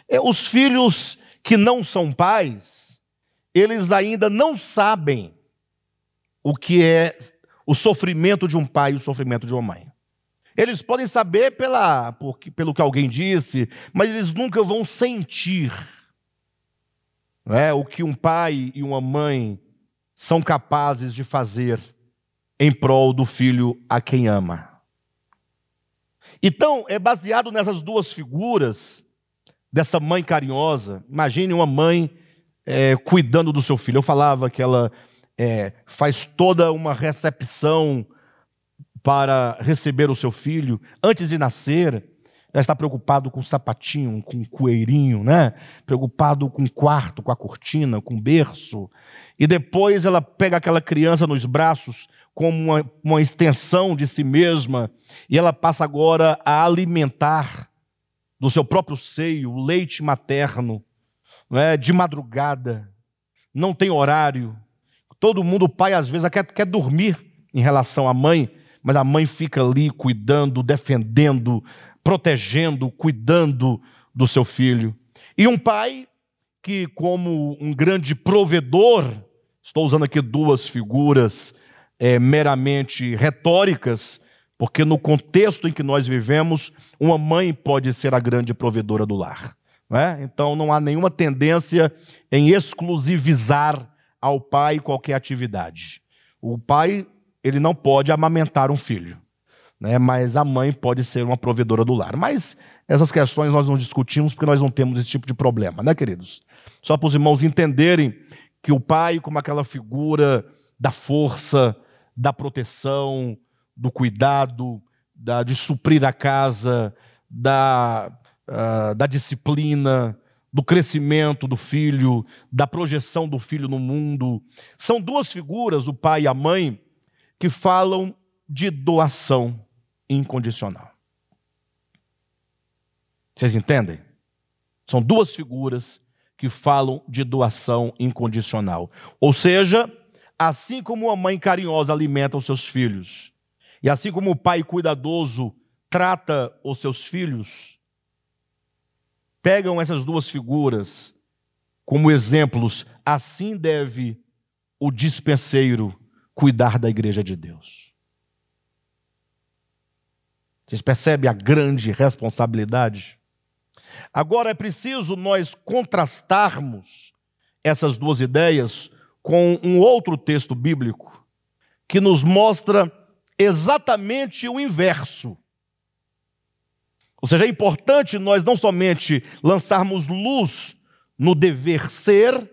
é, os filhos que não são pais, eles ainda não sabem o que é o sofrimento de um pai e o sofrimento de uma mãe. Eles podem saber pela, por, pelo que alguém disse, mas eles nunca vão sentir é, o que um pai e uma mãe são capazes de fazer em prol do filho a quem ama. Então, é baseado nessas duas figuras, dessa mãe carinhosa. Imagine uma mãe é, cuidando do seu filho. Eu falava que ela é, faz toda uma recepção para receber o seu filho. Antes de nascer, ela está preocupado com o sapatinho, com o coelhinho, né? Preocupado com o quarto, com a cortina, com o berço. E depois ela pega aquela criança nos braços como uma, uma extensão de si mesma e ela passa agora a alimentar do seu próprio seio o leite materno, é? de madrugada, não tem horário. Todo mundo, o pai às vezes quer, quer dormir em relação à mãe, mas a mãe fica ali cuidando, defendendo, protegendo, cuidando do seu filho. E um pai que, como um grande provedor, estou usando aqui duas figuras é, meramente retóricas, porque no contexto em que nós vivemos, uma mãe pode ser a grande provedora do lar. Não é? Então não há nenhuma tendência em exclusivizar ao pai qualquer atividade. O pai ele não pode amamentar um filho né? mas a mãe pode ser uma provedora do lar. Mas essas questões nós não discutimos porque nós não temos esse tipo de problema, né, queridos? Só para os irmãos entenderem que o pai, como aquela figura da força, da proteção, do cuidado, da, de suprir a casa, da, uh, da disciplina, do crescimento do filho, da projeção do filho no mundo. São duas figuras, o pai e a mãe, que falam de doação incondicional. Vocês entendem? São duas figuras que falam de doação incondicional. Ou seja, assim como uma mãe carinhosa alimenta os seus filhos, e assim como o pai cuidadoso trata os seus filhos, pegam essas duas figuras como exemplos, assim deve o dispenseiro cuidar da igreja de Deus. Vocês percebem a grande responsabilidade? Agora é preciso nós contrastarmos essas duas ideias com um outro texto bíblico que nos mostra exatamente o inverso. Ou seja, é importante nós não somente lançarmos luz no dever ser,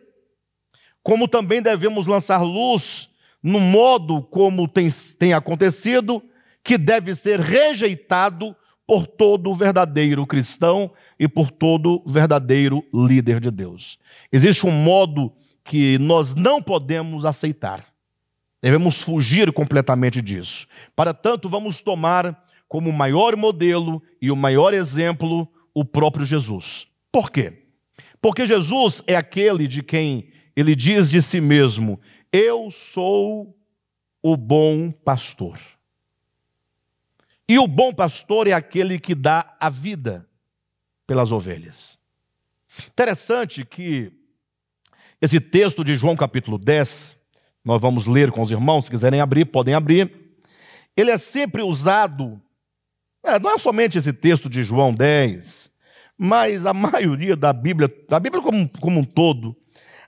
como também devemos lançar luz no modo como tem, tem acontecido que deve ser rejeitado por todo verdadeiro cristão e por todo verdadeiro líder de Deus. Existe um modo que nós não podemos aceitar. Devemos fugir completamente disso. Para tanto, vamos tomar como maior modelo e o maior exemplo o próprio Jesus. Por quê? Porque Jesus é aquele de quem ele diz de si mesmo: Eu sou o bom pastor. E o bom pastor é aquele que dá a vida pelas ovelhas. Interessante que esse texto de João capítulo 10, nós vamos ler com os irmãos, se quiserem abrir, podem abrir. Ele é sempre usado, é, não é somente esse texto de João 10, mas a maioria da Bíblia, da Bíblia como, como um todo,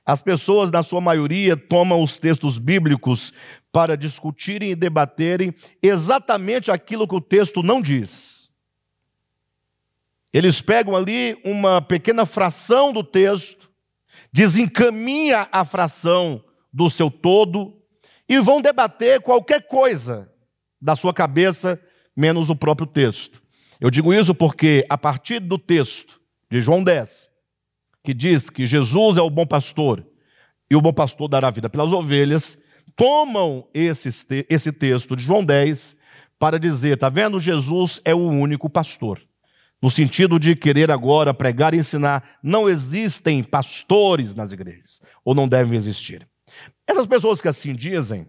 as pessoas, na sua maioria, tomam os textos bíblicos para discutirem e debaterem exatamente aquilo que o texto não diz. Eles pegam ali uma pequena fração do texto, desencaminha a fração do seu todo e vão debater qualquer coisa da sua cabeça, menos o próprio texto. Eu digo isso porque, a partir do texto de João 10, que diz que Jesus é o bom pastor e o bom pastor dará vida pelas ovelhas, tomam esse, texto de João 10 para dizer: está vendo? Jesus é o único pastor. No sentido de querer agora pregar e ensinar, não existem pastores nas igrejas, ou não devem existir. Essas pessoas que assim dizem,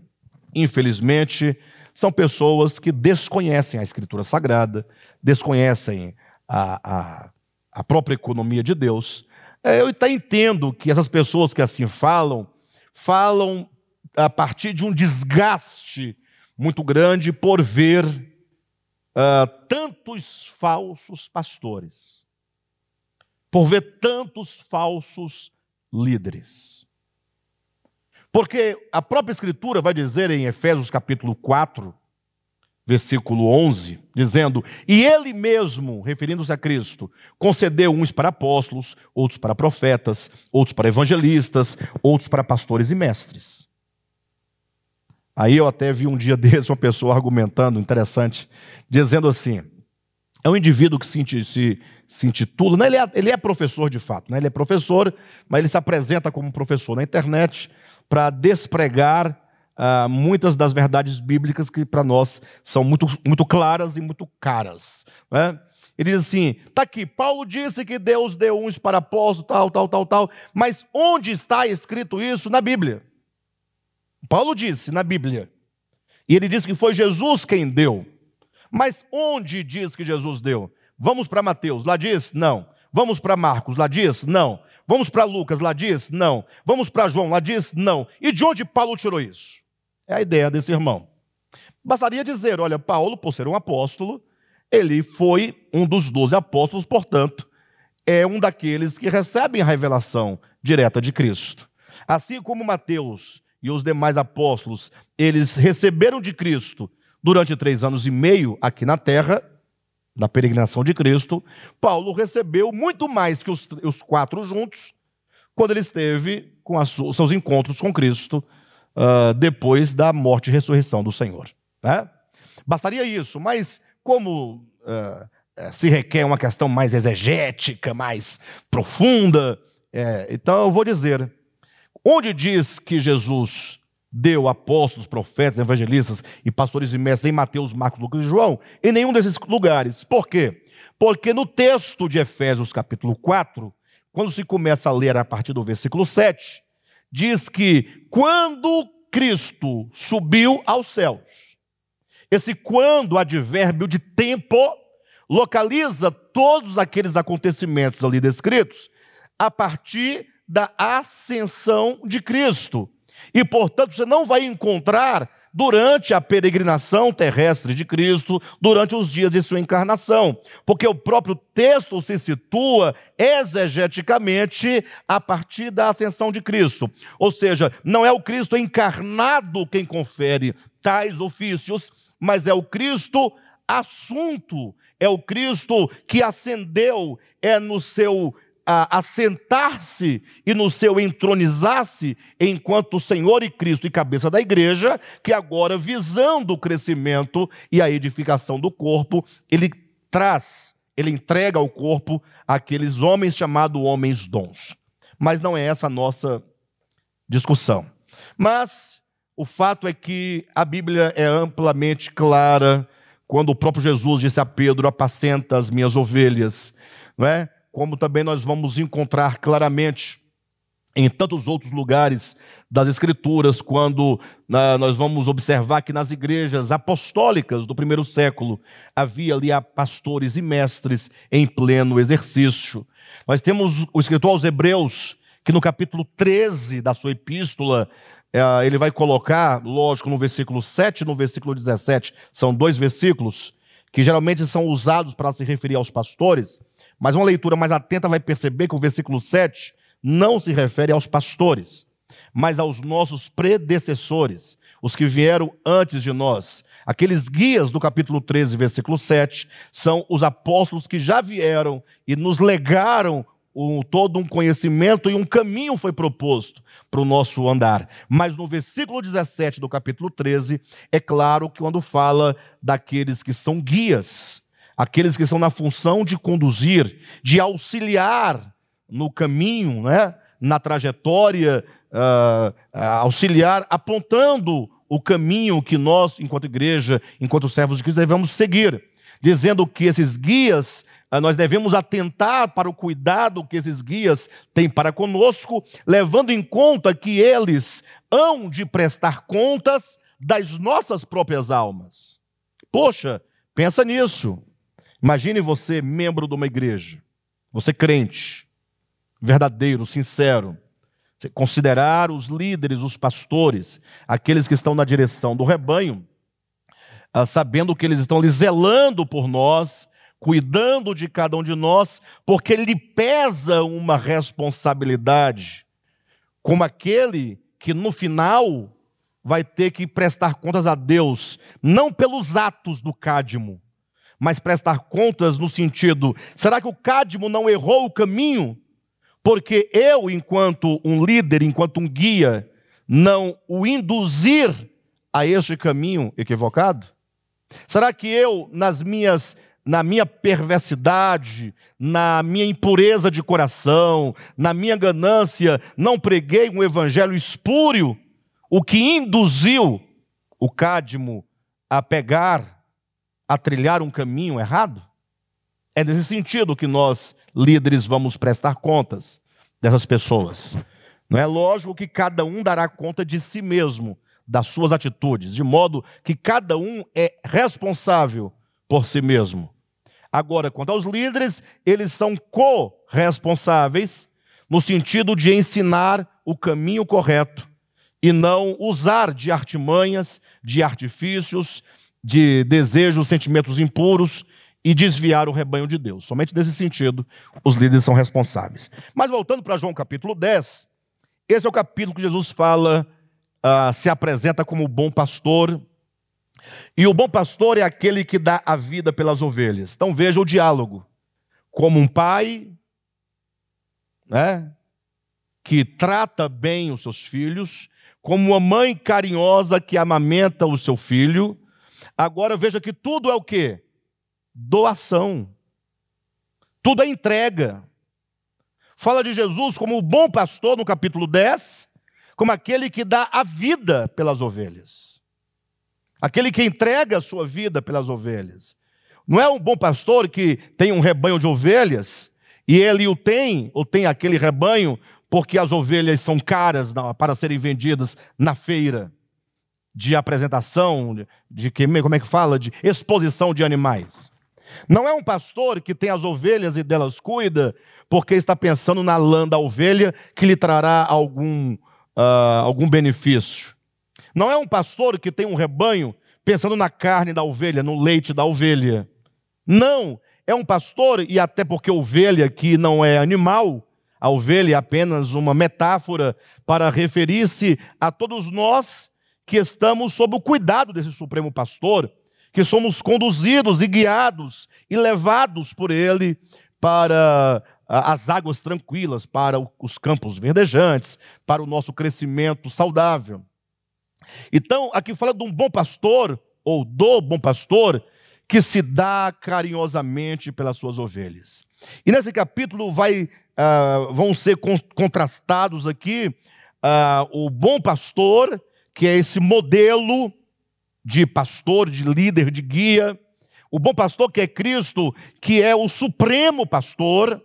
infelizmente, são pessoas que desconhecem a Escritura Sagrada, desconhecem a, a, a própria economia de Deus. É, eu até entendo que essas pessoas que assim falam, falam a partir de um desgaste muito grande por ver uh, tantos falsos pastores, por ver tantos falsos líderes. Porque a própria Escritura vai dizer em Efésios capítulo 4, versículo 11, dizendo: E ele mesmo, referindo-se a Cristo, concedeu uns para apóstolos, outros para profetas, outros para evangelistas, outros para pastores e mestres. Aí eu até vi um dia desse uma pessoa argumentando, interessante, dizendo assim: é um indivíduo que se, se, se intitula, né? ele, é, ele é professor de fato, né? ele é professor, mas ele se apresenta como professor na internet para despregar ah, muitas das verdades bíblicas que para nós são muito, muito claras e muito caras. Né? Ele diz assim: está aqui, Paulo disse que Deus deu uns para apóstolos, tal, tal, tal, tal, mas onde está escrito isso na Bíblia? Paulo disse na Bíblia, e ele disse que foi Jesus quem deu. Mas onde diz que Jesus deu? Vamos para Mateus, lá diz? Não. Vamos para Marcos, lá diz? Não. Vamos para Lucas, lá diz? Não. Vamos para João, lá diz? Não. E de onde Paulo tirou isso? É a ideia desse irmão. Bastaria dizer: olha, Paulo, por ser um apóstolo, ele foi um dos doze apóstolos, portanto, é um daqueles que recebem a revelação direta de Cristo. Assim como Mateus e os demais apóstolos, eles receberam de Cristo durante três anos e meio aqui na terra, na peregrinação de Cristo, Paulo recebeu muito mais que os, os quatro juntos, quando ele esteve com os seus encontros com Cristo, uh, depois da morte e ressurreição do Senhor. Né? Bastaria isso, mas como uh, se requer uma questão mais exegética, mais profunda, é, então eu vou dizer: onde diz que Jesus deu apóstolos, profetas, evangelistas e pastores e mestres em Mateus, Marcos, Lucas e João, em nenhum desses lugares. Por quê? Porque no texto de Efésios, capítulo 4, quando se começa a ler a partir do versículo 7, diz que quando Cristo subiu aos céus, esse quando advérbio de tempo localiza todos aqueles acontecimentos ali descritos a partir da ascensão de Cristo. E, portanto, você não vai encontrar durante a peregrinação terrestre de Cristo, durante os dias de sua encarnação, porque o próprio texto se situa exegeticamente a partir da ascensão de Cristo. Ou seja, não é o Cristo encarnado quem confere tais ofícios, mas é o Cristo assunto, é o Cristo que ascendeu, é no seu assentar-se e no seu entronizar-se enquanto Senhor e Cristo e cabeça da igreja, que agora, visando o crescimento e a edificação do corpo, ele traz, ele entrega ao corpo aqueles homens chamados homens dons. Mas não é essa a nossa discussão. Mas o fato é que a Bíblia é amplamente clara quando o próprio Jesus disse a Pedro: apacenta as minhas ovelhas, não é? Como também nós vamos encontrar claramente em tantos outros lugares das Escrituras, quando na, nós vamos observar que nas igrejas apostólicas do primeiro século havia ali pastores e mestres em pleno exercício. Nós temos o escritor aos Hebreus, que no capítulo 13 da sua epístola, eh, ele vai colocar, lógico, no versículo 7 e no versículo 17, são dois versículos que geralmente são usados para se referir aos pastores. Mas uma leitura mais atenta vai perceber que o versículo 7 não se refere aos pastores, mas aos nossos predecessores, os que vieram antes de nós. Aqueles guias do capítulo 13, versículo 7, são os apóstolos que já vieram e nos legaram um, todo um conhecimento e um caminho foi proposto para o nosso andar. Mas no versículo 17 do capítulo 13, é claro que quando fala daqueles que são guias, aqueles que estão na função de conduzir, de auxiliar no caminho, né? na trajetória, uh, auxiliar, apontando o caminho que nós, enquanto igreja, enquanto servos de Cristo, devemos seguir, dizendo que esses guias ah, nós devemos atentar para o cuidado que esses guias têm para conosco, levando em conta que eles hão de prestar contas das nossas próprias almas. Poxa, pensa nisso. Imagine você, membro de uma igreja, você crente, verdadeiro, sincero, considerar os líderes, os pastores, aqueles que estão na direção do rebanho, ah, sabendo que eles estão ali zelando por nós, cuidando de cada um de nós, porque lhe pesa uma responsabilidade, como aquele que no final vai ter que prestar contas a Deus, não pelos atos do Cádimo, mas prestar contas no sentido: será que o Cádimo não errou o caminho? Porque eu, enquanto um líder, enquanto um guia, não o induzir a este caminho equivocado? Será que eu, nas minhas na minha perversidade, na minha impureza de coração, na minha ganância, não preguei um evangelho espúrio, o que induziu o Cádimo a pegar, a trilhar um caminho errado? É nesse sentido que nós, líderes, vamos prestar contas dessas pessoas. Não é lógico que cada um dará conta de si mesmo, das suas atitudes, de modo que cada um é responsável por si mesmo. Agora, quanto aos líderes, eles são co-responsáveis no sentido de ensinar o caminho correto e não usar de artimanhas, de artifícios, de desejos, sentimentos impuros e desviar o rebanho de Deus. Somente nesse sentido, os líderes são responsáveis. Mas voltando para João capítulo 10, esse é o capítulo que Jesus fala, uh, se apresenta como bom pastor, e o bom pastor é aquele que dá a vida pelas ovelhas. Então veja o diálogo. Como um pai, né, que trata bem os seus filhos, como uma mãe carinhosa que amamenta o seu filho. Agora veja que tudo é o quê? Doação. Tudo é entrega. Fala de Jesus como o bom pastor no capítulo 10, como aquele que dá a vida pelas ovelhas aquele que entrega a sua vida pelas ovelhas. Não é um bom pastor que tem um rebanho de ovelhas e ele o tem, ou tem aquele rebanho, porque as ovelhas são caras para serem vendidas na feira de apresentação, de, de como é que fala, de exposição de animais. Não é um pastor que tem as ovelhas e delas cuida, porque está pensando na lã da ovelha que lhe trará algum, uh, algum benefício. Não é um pastor que tem um rebanho pensando na carne da ovelha, no leite da ovelha. Não, é um pastor, e até porque ovelha que não é animal, a ovelha é apenas uma metáfora para referir-se a todos nós que estamos sob o cuidado desse Supremo Pastor, que somos conduzidos e guiados e levados por ele para as águas tranquilas, para os campos verdejantes, para o nosso crescimento saudável. Então, aqui fala de um bom pastor, ou do bom pastor, que se dá carinhosamente pelas suas ovelhas. E nesse capítulo vai, uh, vão ser contrastados aqui uh, o bom pastor, que é esse modelo de pastor, de líder, de guia. O bom pastor, que é Cristo, que é o supremo pastor,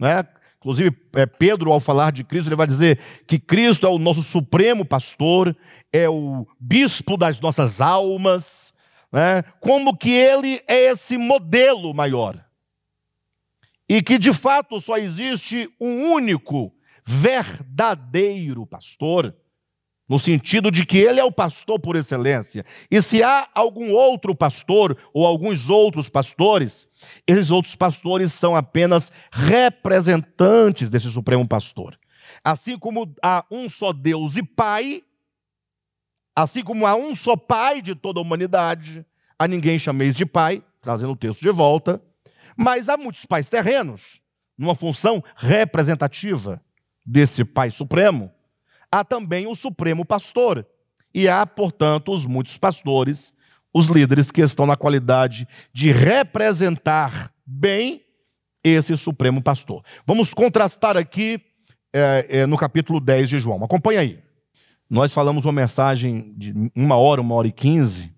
né? Inclusive, é, Pedro, ao falar de Cristo, ele vai dizer que Cristo é o nosso supremo pastor, é o bispo das nossas almas, né? como que ele é esse modelo maior. E que de fato só existe um único, verdadeiro pastor no sentido de que ele é o pastor por excelência. E se há algum outro pastor ou alguns outros pastores, esses outros pastores são apenas representantes desse supremo pastor. Assim como há um só Deus e Pai, assim como há um só Pai de toda a humanidade, a ninguém chameis de Pai, trazendo o texto de volta, mas há muitos pais terrenos, numa função representativa desse Pai Supremo há também o Supremo Pastor. E há, portanto, os muitos pastores, os líderes que estão na qualidade de representar bem esse Supremo Pastor. Vamos contrastar aqui é, é, no capítulo 10 de João. Acompanha aí. Nós falamos uma mensagem de uma hora, uma hora e quinze,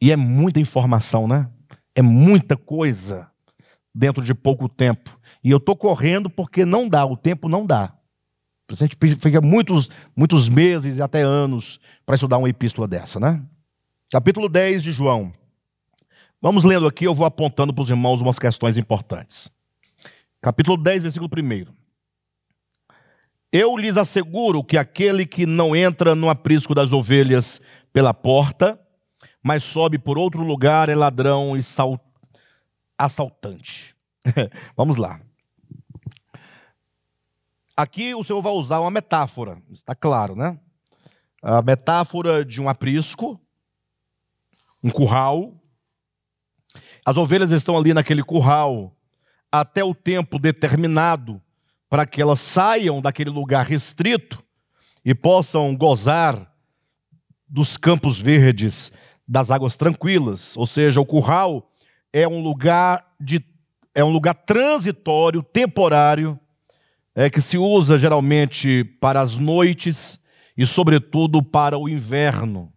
e é muita informação, né? É muita coisa dentro de pouco tempo. E eu estou correndo porque não dá, o tempo não dá. A gente fica muitos, muitos meses e até anos para estudar uma epístola dessa, né? Capítulo 10 de João. Vamos lendo aqui, eu vou apontando para os irmãos umas questões importantes. Capítulo 10, versículo 1. Eu lhes asseguro que aquele que não entra no aprisco das ovelhas pela porta, mas sobe por outro lugar, é ladrão e assaltante. Vamos lá. Aqui o Senhor vai usar uma metáfora, está claro, né? A metáfora de um aprisco, um curral. As ovelhas estão ali naquele curral até o tempo determinado para que elas saiam daquele lugar restrito e possam gozar dos campos verdes, das águas tranquilas. Ou seja, o curral é um lugar de é um lugar transitório, temporário, é que se usa geralmente para as noites e sobretudo para o inverno.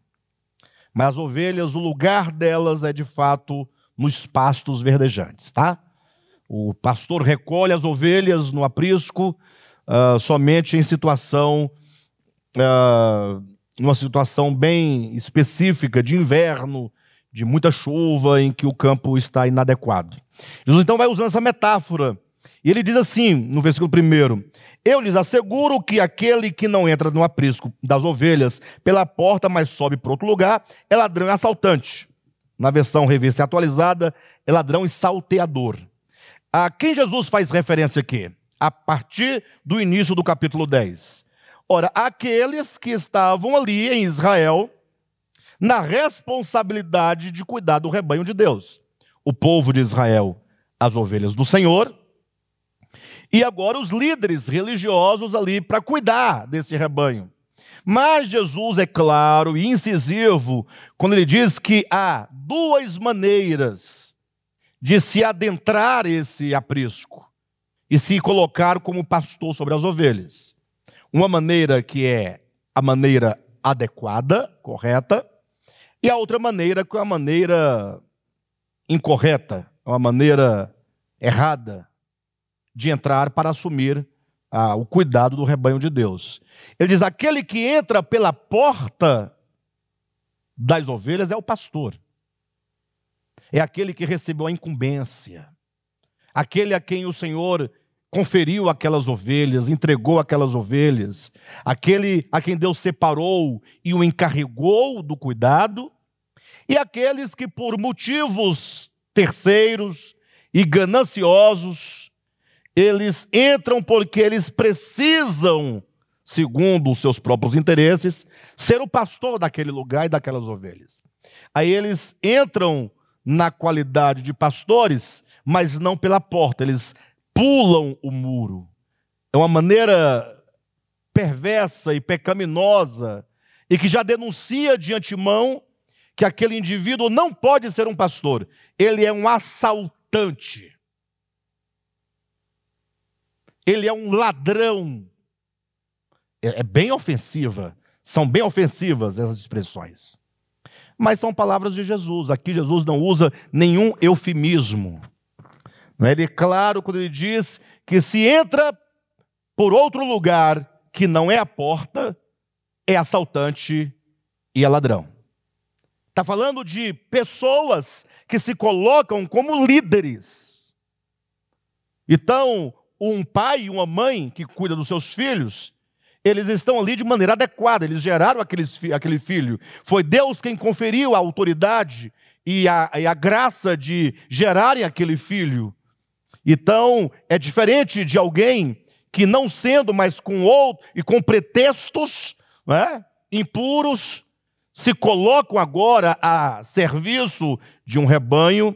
Mas as ovelhas, o lugar delas é de fato nos pastos verdejantes, tá? O pastor recolhe as ovelhas no aprisco uh, somente em situação, uh, numa situação bem específica de inverno, de muita chuva, em que o campo está inadequado. Jesus então vai usando essa metáfora. E ele diz assim, no versículo 1: Eu lhes asseguro que aquele que não entra no aprisco das ovelhas pela porta, mas sobe para outro lugar, é ladrão e assaltante. Na versão revista atualizada, é ladrão e salteador. A quem Jesus faz referência aqui? A partir do início do capítulo 10. Ora, aqueles que estavam ali em Israel, na responsabilidade de cuidar do rebanho de Deus. O povo de Israel, as ovelhas do Senhor, e agora os líderes religiosos ali para cuidar desse rebanho. Mas Jesus é claro e incisivo quando ele diz que há duas maneiras de se adentrar esse aprisco e se colocar como pastor sobre as ovelhas. Uma maneira que é a maneira adequada, correta, e a outra maneira que é a maneira incorreta, uma maneira errada de entrar para assumir ah, o cuidado do rebanho de Deus. Ele diz: aquele que entra pela porta das ovelhas é o pastor. É aquele que recebeu a incumbência, aquele a quem o Senhor conferiu aquelas ovelhas, entregou aquelas ovelhas, aquele a quem Deus separou e o encarregou do cuidado, e aqueles que por motivos terceiros e gananciosos, eles entram porque eles precisam, segundo os seus próprios interesses, ser o pastor daquele lugar e daquelas ovelhas. Aí eles entram na qualidade de pastores, mas não pela porta, eles pulam o muro. É uma maneira perversa e pecaminosa e que já denuncia de antemão que aquele indivíduo não pode ser um pastor, ele é um assaltante. Ele é um ladrão. É, é bem ofensiva, são bem ofensivas essas expressões mas são palavras de Jesus. Aqui Jesus não usa nenhum eufemismo. É? Ele é claro quando ele diz que se entra por outro lugar que não é a porta, é assaltante e é ladrão. Está falando de pessoas que se colocam como líderes. Então, um pai e uma mãe que cuida dos seus filhos, eles estão ali de maneira adequada, eles geraram aqueles, aquele filho. Foi Deus quem conferiu a autoridade e a, e a graça de gerarem aquele filho. Então, é diferente de alguém que, não sendo, mas com outro e com pretextos né, impuros, se colocam agora a serviço de um rebanho,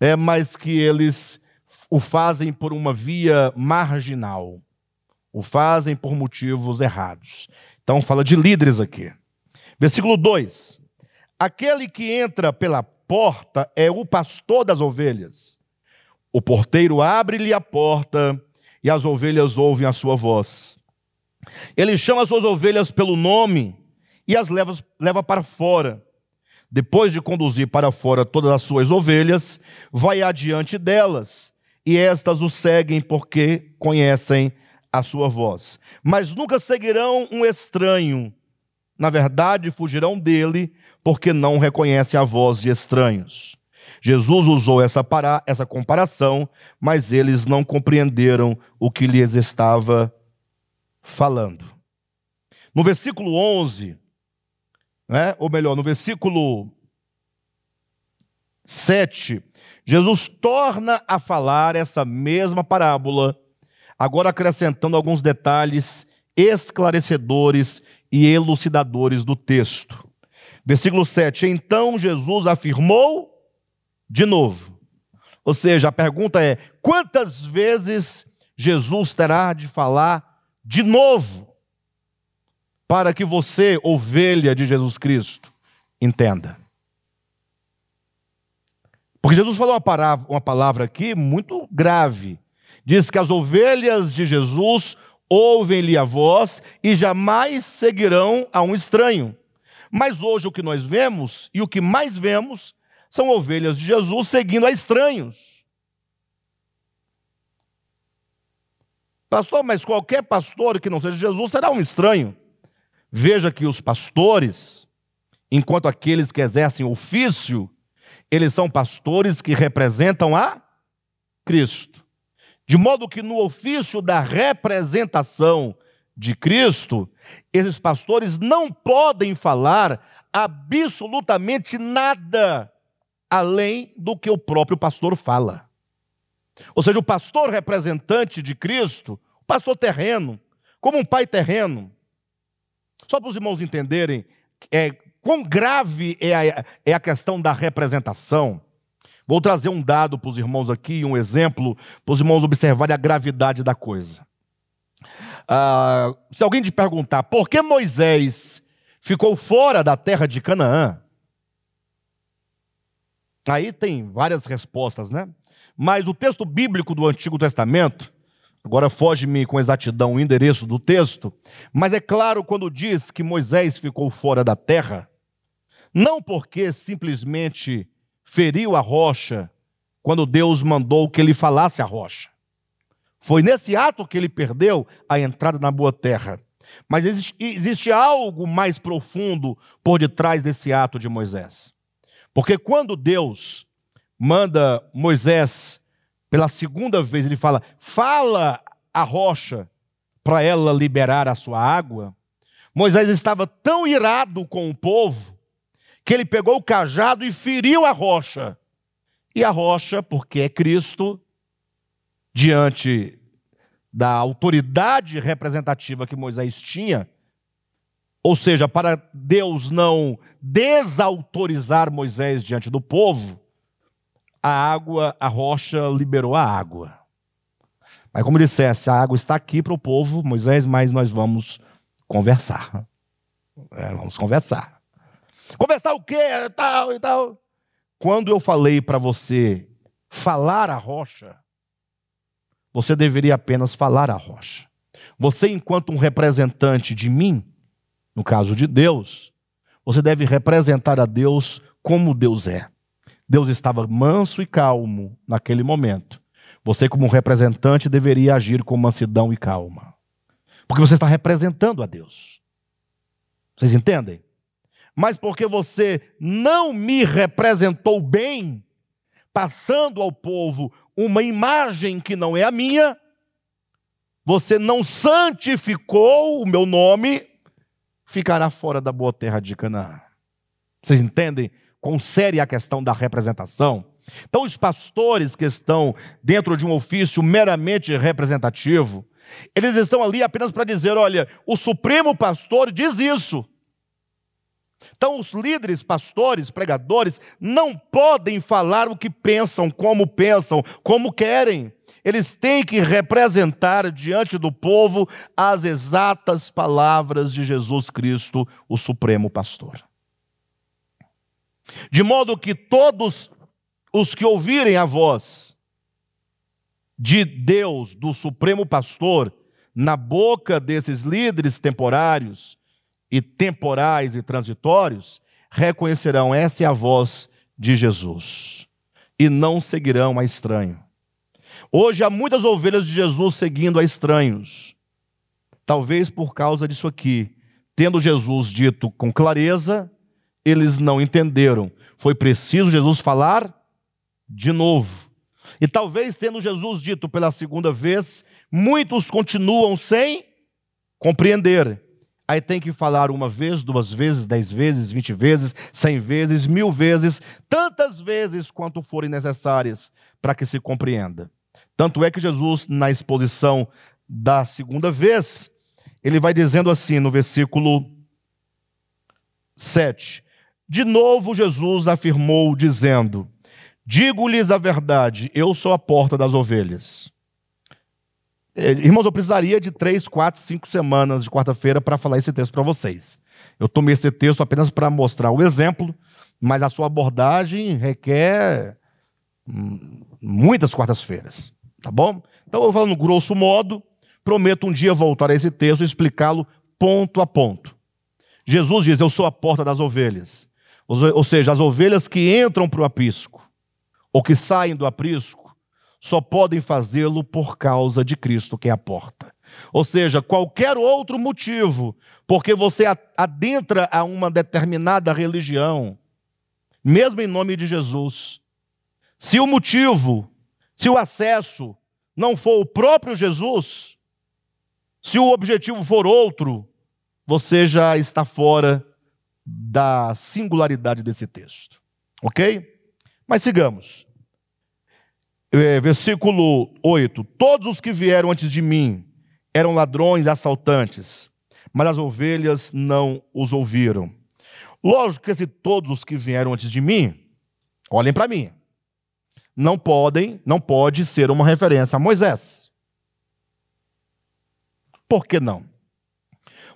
é, mas que eles o fazem por uma via marginal o fazem por motivos errados. Então fala de líderes aqui. Versículo 2: Aquele que entra pela porta é o pastor das ovelhas. O porteiro abre-lhe a porta e as ovelhas ouvem a sua voz. Ele chama as suas ovelhas pelo nome e as leva, leva para fora. Depois de conduzir para fora todas as suas ovelhas, vai adiante delas, e estas o seguem porque conhecem a sua voz. Mas nunca seguirão um estranho. Na verdade, fugirão dele, porque não reconhecem a voz de estranhos. Jesus usou essa, para, essa comparação, mas eles não compreenderam o que lhes estava falando. No versículo 11, né, ou melhor, no versículo 7, Jesus torna a falar essa mesma parábola, agora acrescentando alguns detalhes esclarecedores e elucidadores do texto. Versículo 7: Então Jesus afirmou de novo. Ou seja, a pergunta é: quantas vezes Jesus terá de falar de novo para que você, ovelha de Jesus Cristo, entenda? Porque Jesus falou uma palavra, uma palavra aqui muito grave. Diz que as ovelhas de Jesus ouvem-lhe a voz e jamais seguirão a um estranho. Mas hoje o que nós vemos, e o que mais vemos, são ovelhas de Jesus seguindo a estranhos. Pastor, mas qualquer pastor que não seja Jesus será um estranho. Veja que os pastores, enquanto aqueles que exercem ofício, eles são pastores que representam a Cristo. De modo que no ofício da representação de Cristo, esses pastores não podem falar absolutamente nada além do que o próprio pastor fala. Ou seja, o pastor representante de Cristo, o pastor terreno, como um pai terreno. Só para os irmãos entenderem, é, Quão grave é a, é a questão da representação? Vou trazer um dado para os irmãos aqui, um exemplo, para os irmãos observarem a gravidade da coisa. Ah, se alguém te perguntar por que Moisés ficou fora da terra de Canaã, aí tem várias respostas, né? Mas o texto bíblico do Antigo Testamento, agora foge-me com exatidão o endereço do texto, mas é claro quando diz que Moisés ficou fora da terra, não porque simplesmente feriu a rocha quando Deus mandou que ele falasse a rocha. Foi nesse ato que ele perdeu a entrada na boa terra. Mas existe, existe algo mais profundo por detrás desse ato de Moisés. Porque quando Deus manda Moisés pela segunda vez, ele fala: fala a rocha para ela liberar a sua água. Moisés estava tão irado com o povo que ele pegou o cajado e feriu a rocha. E a rocha, porque é Cristo, diante da autoridade representativa que Moisés tinha, ou seja, para Deus não desautorizar Moisés diante do povo, a água, a rocha liberou a água. Mas como dissesse, a água está aqui para o povo, Moisés, mas nós vamos conversar. É, vamos conversar. Conversar o quê? Tal e tal. Quando eu falei para você falar a rocha, você deveria apenas falar a rocha. Você, enquanto um representante de mim, no caso de Deus, você deve representar a Deus como Deus é. Deus estava manso e calmo naquele momento. Você, como representante, deveria agir com mansidão e calma. Porque você está representando a Deus. Vocês entendem? Mas porque você não me representou bem, passando ao povo uma imagem que não é a minha, você não santificou o meu nome, ficará fora da boa terra de Canaã. Vocês entendem quão séria é a questão da representação? Então, os pastores que estão dentro de um ofício meramente representativo, eles estão ali apenas para dizer: olha, o Supremo Pastor diz isso. Então, os líderes, pastores, pregadores, não podem falar o que pensam, como pensam, como querem. Eles têm que representar diante do povo as exatas palavras de Jesus Cristo, o Supremo Pastor. De modo que todos os que ouvirem a voz de Deus, do Supremo Pastor, na boca desses líderes temporários e temporais e transitórios, reconhecerão essa é a voz de Jesus e não seguirão a estranho. Hoje há muitas ovelhas de Jesus seguindo a estranhos. Talvez por causa disso aqui, tendo Jesus dito com clareza, eles não entenderam. Foi preciso Jesus falar de novo. E talvez tendo Jesus dito pela segunda vez, muitos continuam sem compreender. Aí tem que falar uma vez, duas vezes, dez vezes, vinte vezes, cem vezes, mil vezes, tantas vezes quanto forem necessárias para que se compreenda. Tanto é que Jesus, na exposição da segunda vez, ele vai dizendo assim no versículo 7. De novo, Jesus afirmou, dizendo: Digo-lhes a verdade, eu sou a porta das ovelhas. É, irmãos, eu precisaria de três, quatro, cinco semanas de quarta-feira para falar esse texto para vocês. Eu tomei esse texto apenas para mostrar o exemplo, mas a sua abordagem requer hum, muitas quartas-feiras, tá bom? Então, eu vou falando grosso modo, prometo um dia voltar a esse texto e explicá-lo ponto a ponto. Jesus diz: Eu sou a porta das ovelhas. Ou seja, as ovelhas que entram para o aprisco, ou que saem do aprisco, só podem fazê-lo por causa de Cristo, que é a porta. Ou seja, qualquer outro motivo, porque você adentra a uma determinada religião, mesmo em nome de Jesus, se o motivo, se o acesso não for o próprio Jesus, se o objetivo for outro, você já está fora da singularidade desse texto. Ok? Mas sigamos é, versículo 8: Todos os que vieram antes de mim eram ladrões, assaltantes, mas as ovelhas não os ouviram. Lógico que esse todos os que vieram antes de mim, olhem para mim, não podem, não pode ser uma referência a Moisés. Por que não?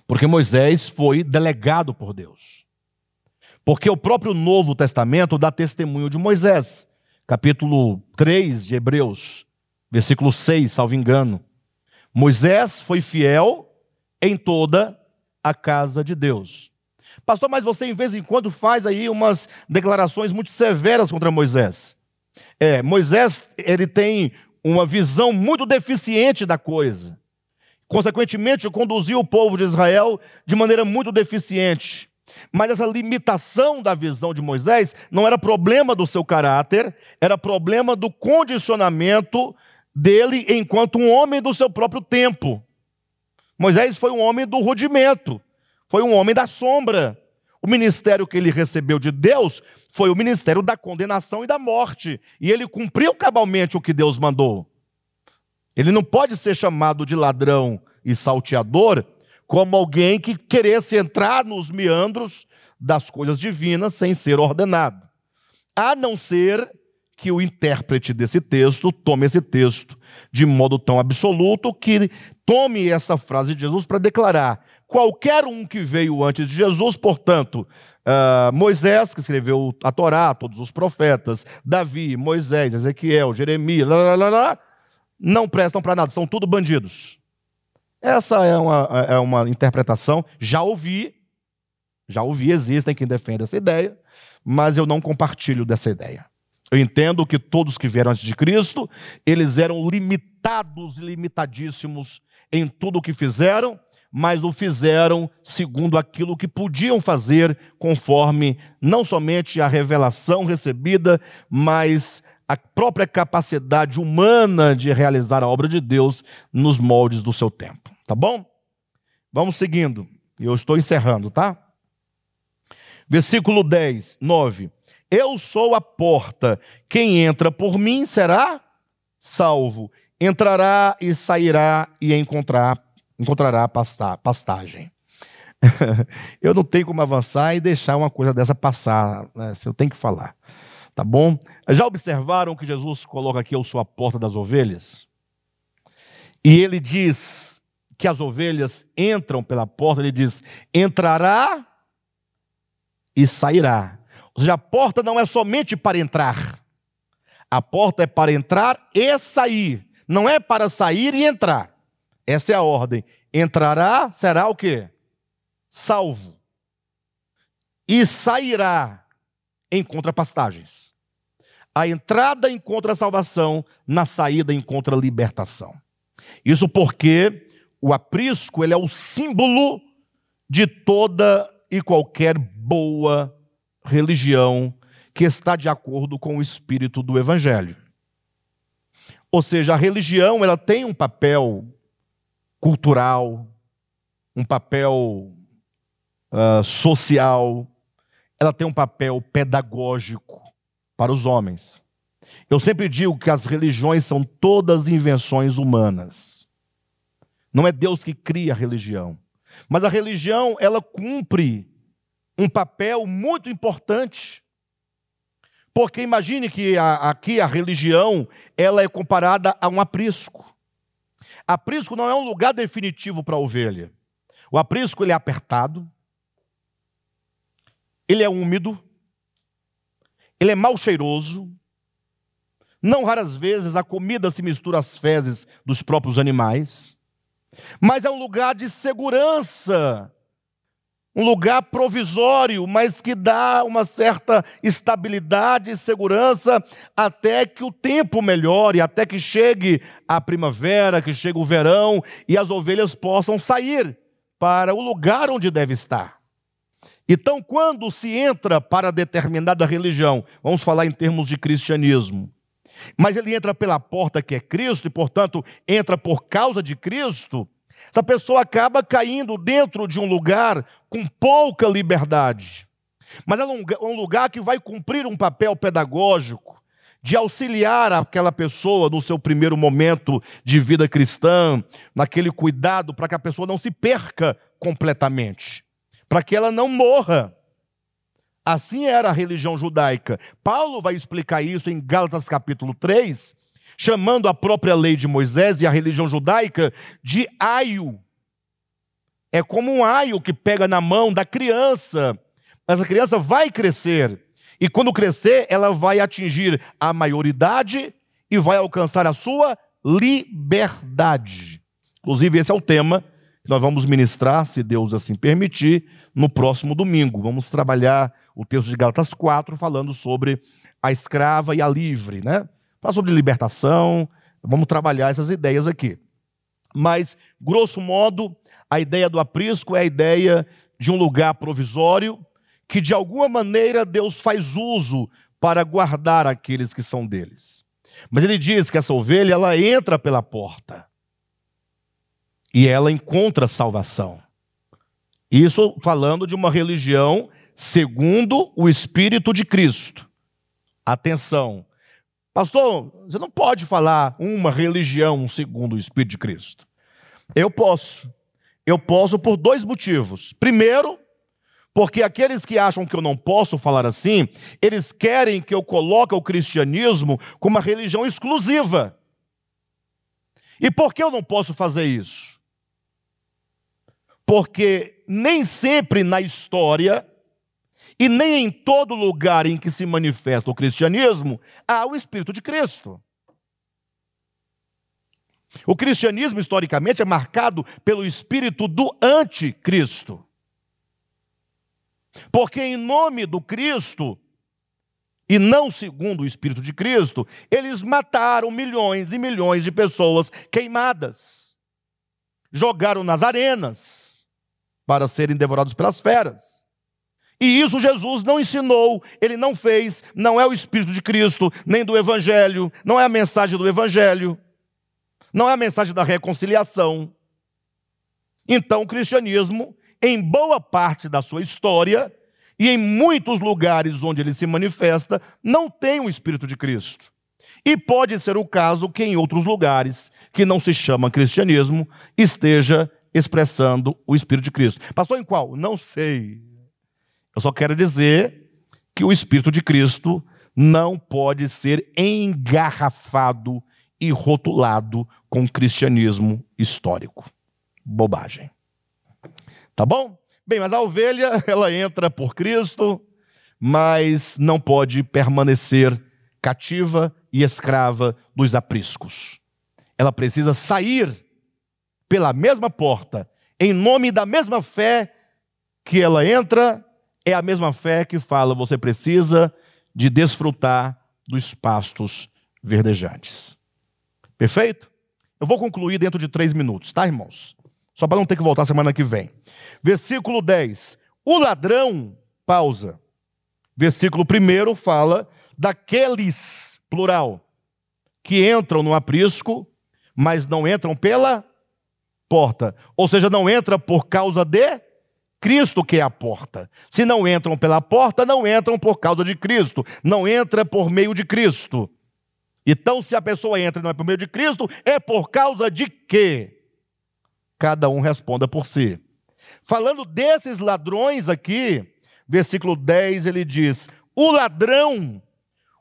Porque Moisés foi delegado por Deus. Porque o próprio Novo Testamento dá testemunho de Moisés capítulo 3 de Hebreus, versículo 6, salvo engano. Moisés foi fiel em toda a casa de Deus. Pastor, mas você em vez em quando faz aí umas declarações muito severas contra Moisés. É, Moisés, ele tem uma visão muito deficiente da coisa. Consequentemente, conduziu o povo de Israel de maneira muito deficiente. Mas essa limitação da visão de Moisés não era problema do seu caráter, era problema do condicionamento dele enquanto um homem do seu próprio tempo. Moisés foi um homem do rudimento, foi um homem da sombra. O ministério que ele recebeu de Deus foi o ministério da condenação e da morte, e ele cumpriu cabalmente o que Deus mandou. Ele não pode ser chamado de ladrão e salteador como alguém que queresse entrar nos meandros das coisas divinas sem ser ordenado. A não ser que o intérprete desse texto tome esse texto de modo tão absoluto que tome essa frase de Jesus para declarar: qualquer um que veio antes de Jesus, portanto, uh, Moisés, que escreveu a Torá, todos os profetas, Davi, Moisés, Ezequiel, Jeremias, não prestam para nada, são tudo bandidos. Essa é uma, é uma interpretação, já ouvi, já ouvi, existem quem defenda essa ideia, mas eu não compartilho dessa ideia. Eu entendo que todos que vieram antes de Cristo, eles eram limitados, limitadíssimos em tudo o que fizeram, mas o fizeram segundo aquilo que podiam fazer, conforme não somente a revelação recebida, mas a própria capacidade humana de realizar a obra de Deus nos moldes do seu tempo. Tá bom? Vamos seguindo. Eu estou encerrando, tá? Versículo 10, 9. Eu sou a porta. Quem entra por mim será salvo. Entrará e sairá e encontrar, encontrará pastagem. eu não tenho como avançar e deixar uma coisa dessa passar, né? Eu tenho que falar. Tá bom? Já observaram que Jesus coloca aqui eu sou a porta das ovelhas? E ele diz que as ovelhas entram pela porta, ele diz: entrará e sairá. Ou seja, a porta não é somente para entrar. A porta é para entrar e sair. Não é para sair e entrar. Essa é a ordem. Entrará, será o quê? Salvo. E sairá, encontra pastagens. A entrada encontra salvação, na saída encontra libertação. Isso porque o aprisco ele é o símbolo de toda e qualquer boa religião que está de acordo com o espírito do evangelho. Ou seja, a religião ela tem um papel cultural, um papel uh, social, ela tem um papel pedagógico para os homens. Eu sempre digo que as religiões são todas invenções humanas. Não é Deus que cria a religião. Mas a religião, ela cumpre um papel muito importante. Porque imagine que a, aqui a religião, ela é comparada a um aprisco. Aprisco não é um lugar definitivo para a ovelha. O aprisco ele é apertado, ele é úmido, ele é mal cheiroso. Não raras vezes a comida se mistura às fezes dos próprios animais mas é um lugar de segurança, um lugar provisório, mas que dá uma certa estabilidade e segurança até que o tempo melhore, até que chegue a primavera, que chegue o verão e as ovelhas possam sair para o lugar onde deve estar. Então, quando se entra para determinada religião, vamos falar em termos de cristianismo, mas ele entra pela porta que é Cristo e, portanto, entra por causa de Cristo, essa pessoa acaba caindo dentro de um lugar com pouca liberdade. Mas é um lugar que vai cumprir um papel pedagógico, de auxiliar aquela pessoa no seu primeiro momento de vida cristã, naquele cuidado para que a pessoa não se perca completamente, para que ela não morra. Assim era a religião judaica. Paulo vai explicar isso em Gálatas capítulo 3, chamando a própria lei de Moisés e a religião judaica de aio. É como um aio que pega na mão da criança. Essa criança vai crescer. E quando crescer, ela vai atingir a maioridade e vai alcançar a sua liberdade. Inclusive, esse é o tema que nós vamos ministrar, se Deus assim permitir, no próximo domingo. Vamos trabalhar o texto de Gálatas 4, falando sobre a escrava e a livre, né? Falar sobre libertação, vamos trabalhar essas ideias aqui. Mas, grosso modo, a ideia do aprisco é a ideia de um lugar provisório que, de alguma maneira, Deus faz uso para guardar aqueles que são deles. Mas ele diz que essa ovelha, ela entra pela porta e ela encontra salvação. Isso falando de uma religião segundo o Espírito de Cristo. Atenção, pastor, você não pode falar uma religião segundo o Espírito de Cristo. Eu posso. Eu posso por dois motivos. Primeiro, porque aqueles que acham que eu não posso falar assim, eles querem que eu coloque o cristianismo como uma religião exclusiva. E por que eu não posso fazer isso? Porque nem sempre na história e nem em todo lugar em que se manifesta o cristianismo há o Espírito de Cristo. O cristianismo, historicamente, é marcado pelo espírito do anticristo. Porque, em nome do Cristo, e não segundo o Espírito de Cristo, eles mataram milhões e milhões de pessoas queimadas, jogaram nas arenas para serem devorados pelas feras. E isso Jesus não ensinou, ele não fez, não é o Espírito de Cristo, nem do Evangelho, não é a mensagem do Evangelho, não é a mensagem da reconciliação. Então, o cristianismo, em boa parte da sua história, e em muitos lugares onde ele se manifesta, não tem o Espírito de Cristo. E pode ser o caso que em outros lugares, que não se chama cristianismo, esteja expressando o Espírito de Cristo. Pastor, em qual? Não sei. Eu só quero dizer que o Espírito de Cristo não pode ser engarrafado e rotulado com cristianismo histórico. Bobagem. Tá bom? Bem, mas a ovelha, ela entra por Cristo, mas não pode permanecer cativa e escrava dos apriscos. Ela precisa sair pela mesma porta, em nome da mesma fé que ela entra, é a mesma fé que fala: você precisa de desfrutar dos pastos verdejantes. Perfeito? Eu vou concluir dentro de três minutos, tá, irmãos? Só para não ter que voltar semana que vem. Versículo 10. O ladrão, pausa. Versículo 1 fala daqueles, plural, que entram no aprisco, mas não entram pela porta. Ou seja, não entra por causa de Cristo que é a porta. Se não entram pela porta, não entram por causa de Cristo. Não entra por meio de Cristo. Então, se a pessoa entra e não é por meio de Cristo, é por causa de quê? Cada um responda por si. Falando desses ladrões aqui, versículo 10, ele diz: o ladrão,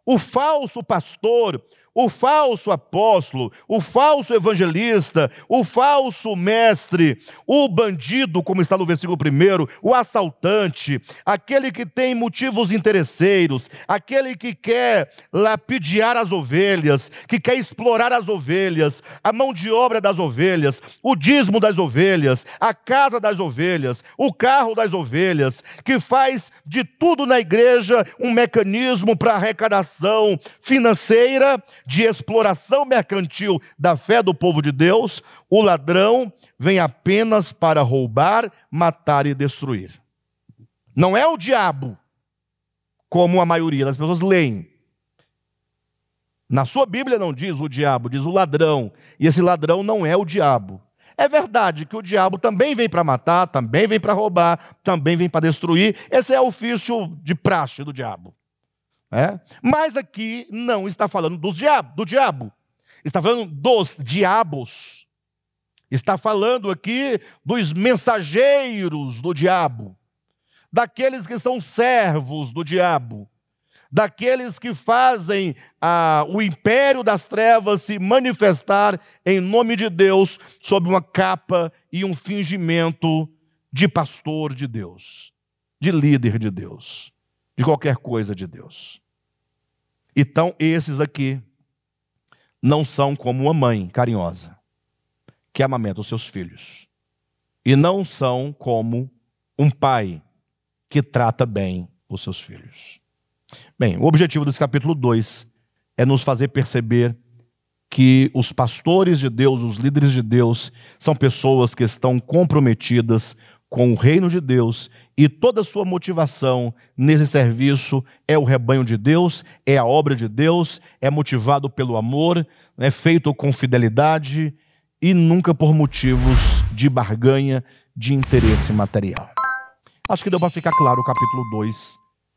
o falso pastor, o falso apóstolo, o falso evangelista, o falso mestre, o bandido, como está no versículo 1, o assaltante, aquele que tem motivos interesseiros, aquele que quer lapidiar as ovelhas, que quer explorar as ovelhas, a mão de obra das ovelhas, o dízimo das ovelhas, a casa das ovelhas, o carro das ovelhas, que faz de tudo na igreja um mecanismo para arrecadação financeira de exploração mercantil da fé do povo de Deus, o ladrão vem apenas para roubar, matar e destruir. Não é o diabo, como a maioria das pessoas leem. Na sua Bíblia não diz o diabo, diz o ladrão. E esse ladrão não é o diabo. É verdade que o diabo também vem para matar, também vem para roubar, também vem para destruir. Esse é o ofício de praxe do diabo. É? Mas aqui não está falando dos diabo, do diabo, está falando dos diabos. Está falando aqui dos mensageiros do diabo, daqueles que são servos do diabo, daqueles que fazem ah, o império das trevas se manifestar em nome de Deus sob uma capa e um fingimento de pastor de Deus, de líder de Deus de qualquer coisa de Deus. Então, esses aqui não são como uma mãe carinhosa que amamenta os seus filhos. E não são como um pai que trata bem os seus filhos. Bem, o objetivo desse capítulo 2 é nos fazer perceber que os pastores de Deus, os líderes de Deus, são pessoas que estão comprometidas com o reino de Deus e toda sua motivação nesse serviço é o rebanho de Deus, é a obra de Deus, é motivado pelo amor, é feito com fidelidade e nunca por motivos de barganha, de interesse material. Acho que deu para ficar claro o capítulo 2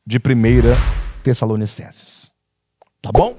de 1 Tessalonicenses. Tá bom?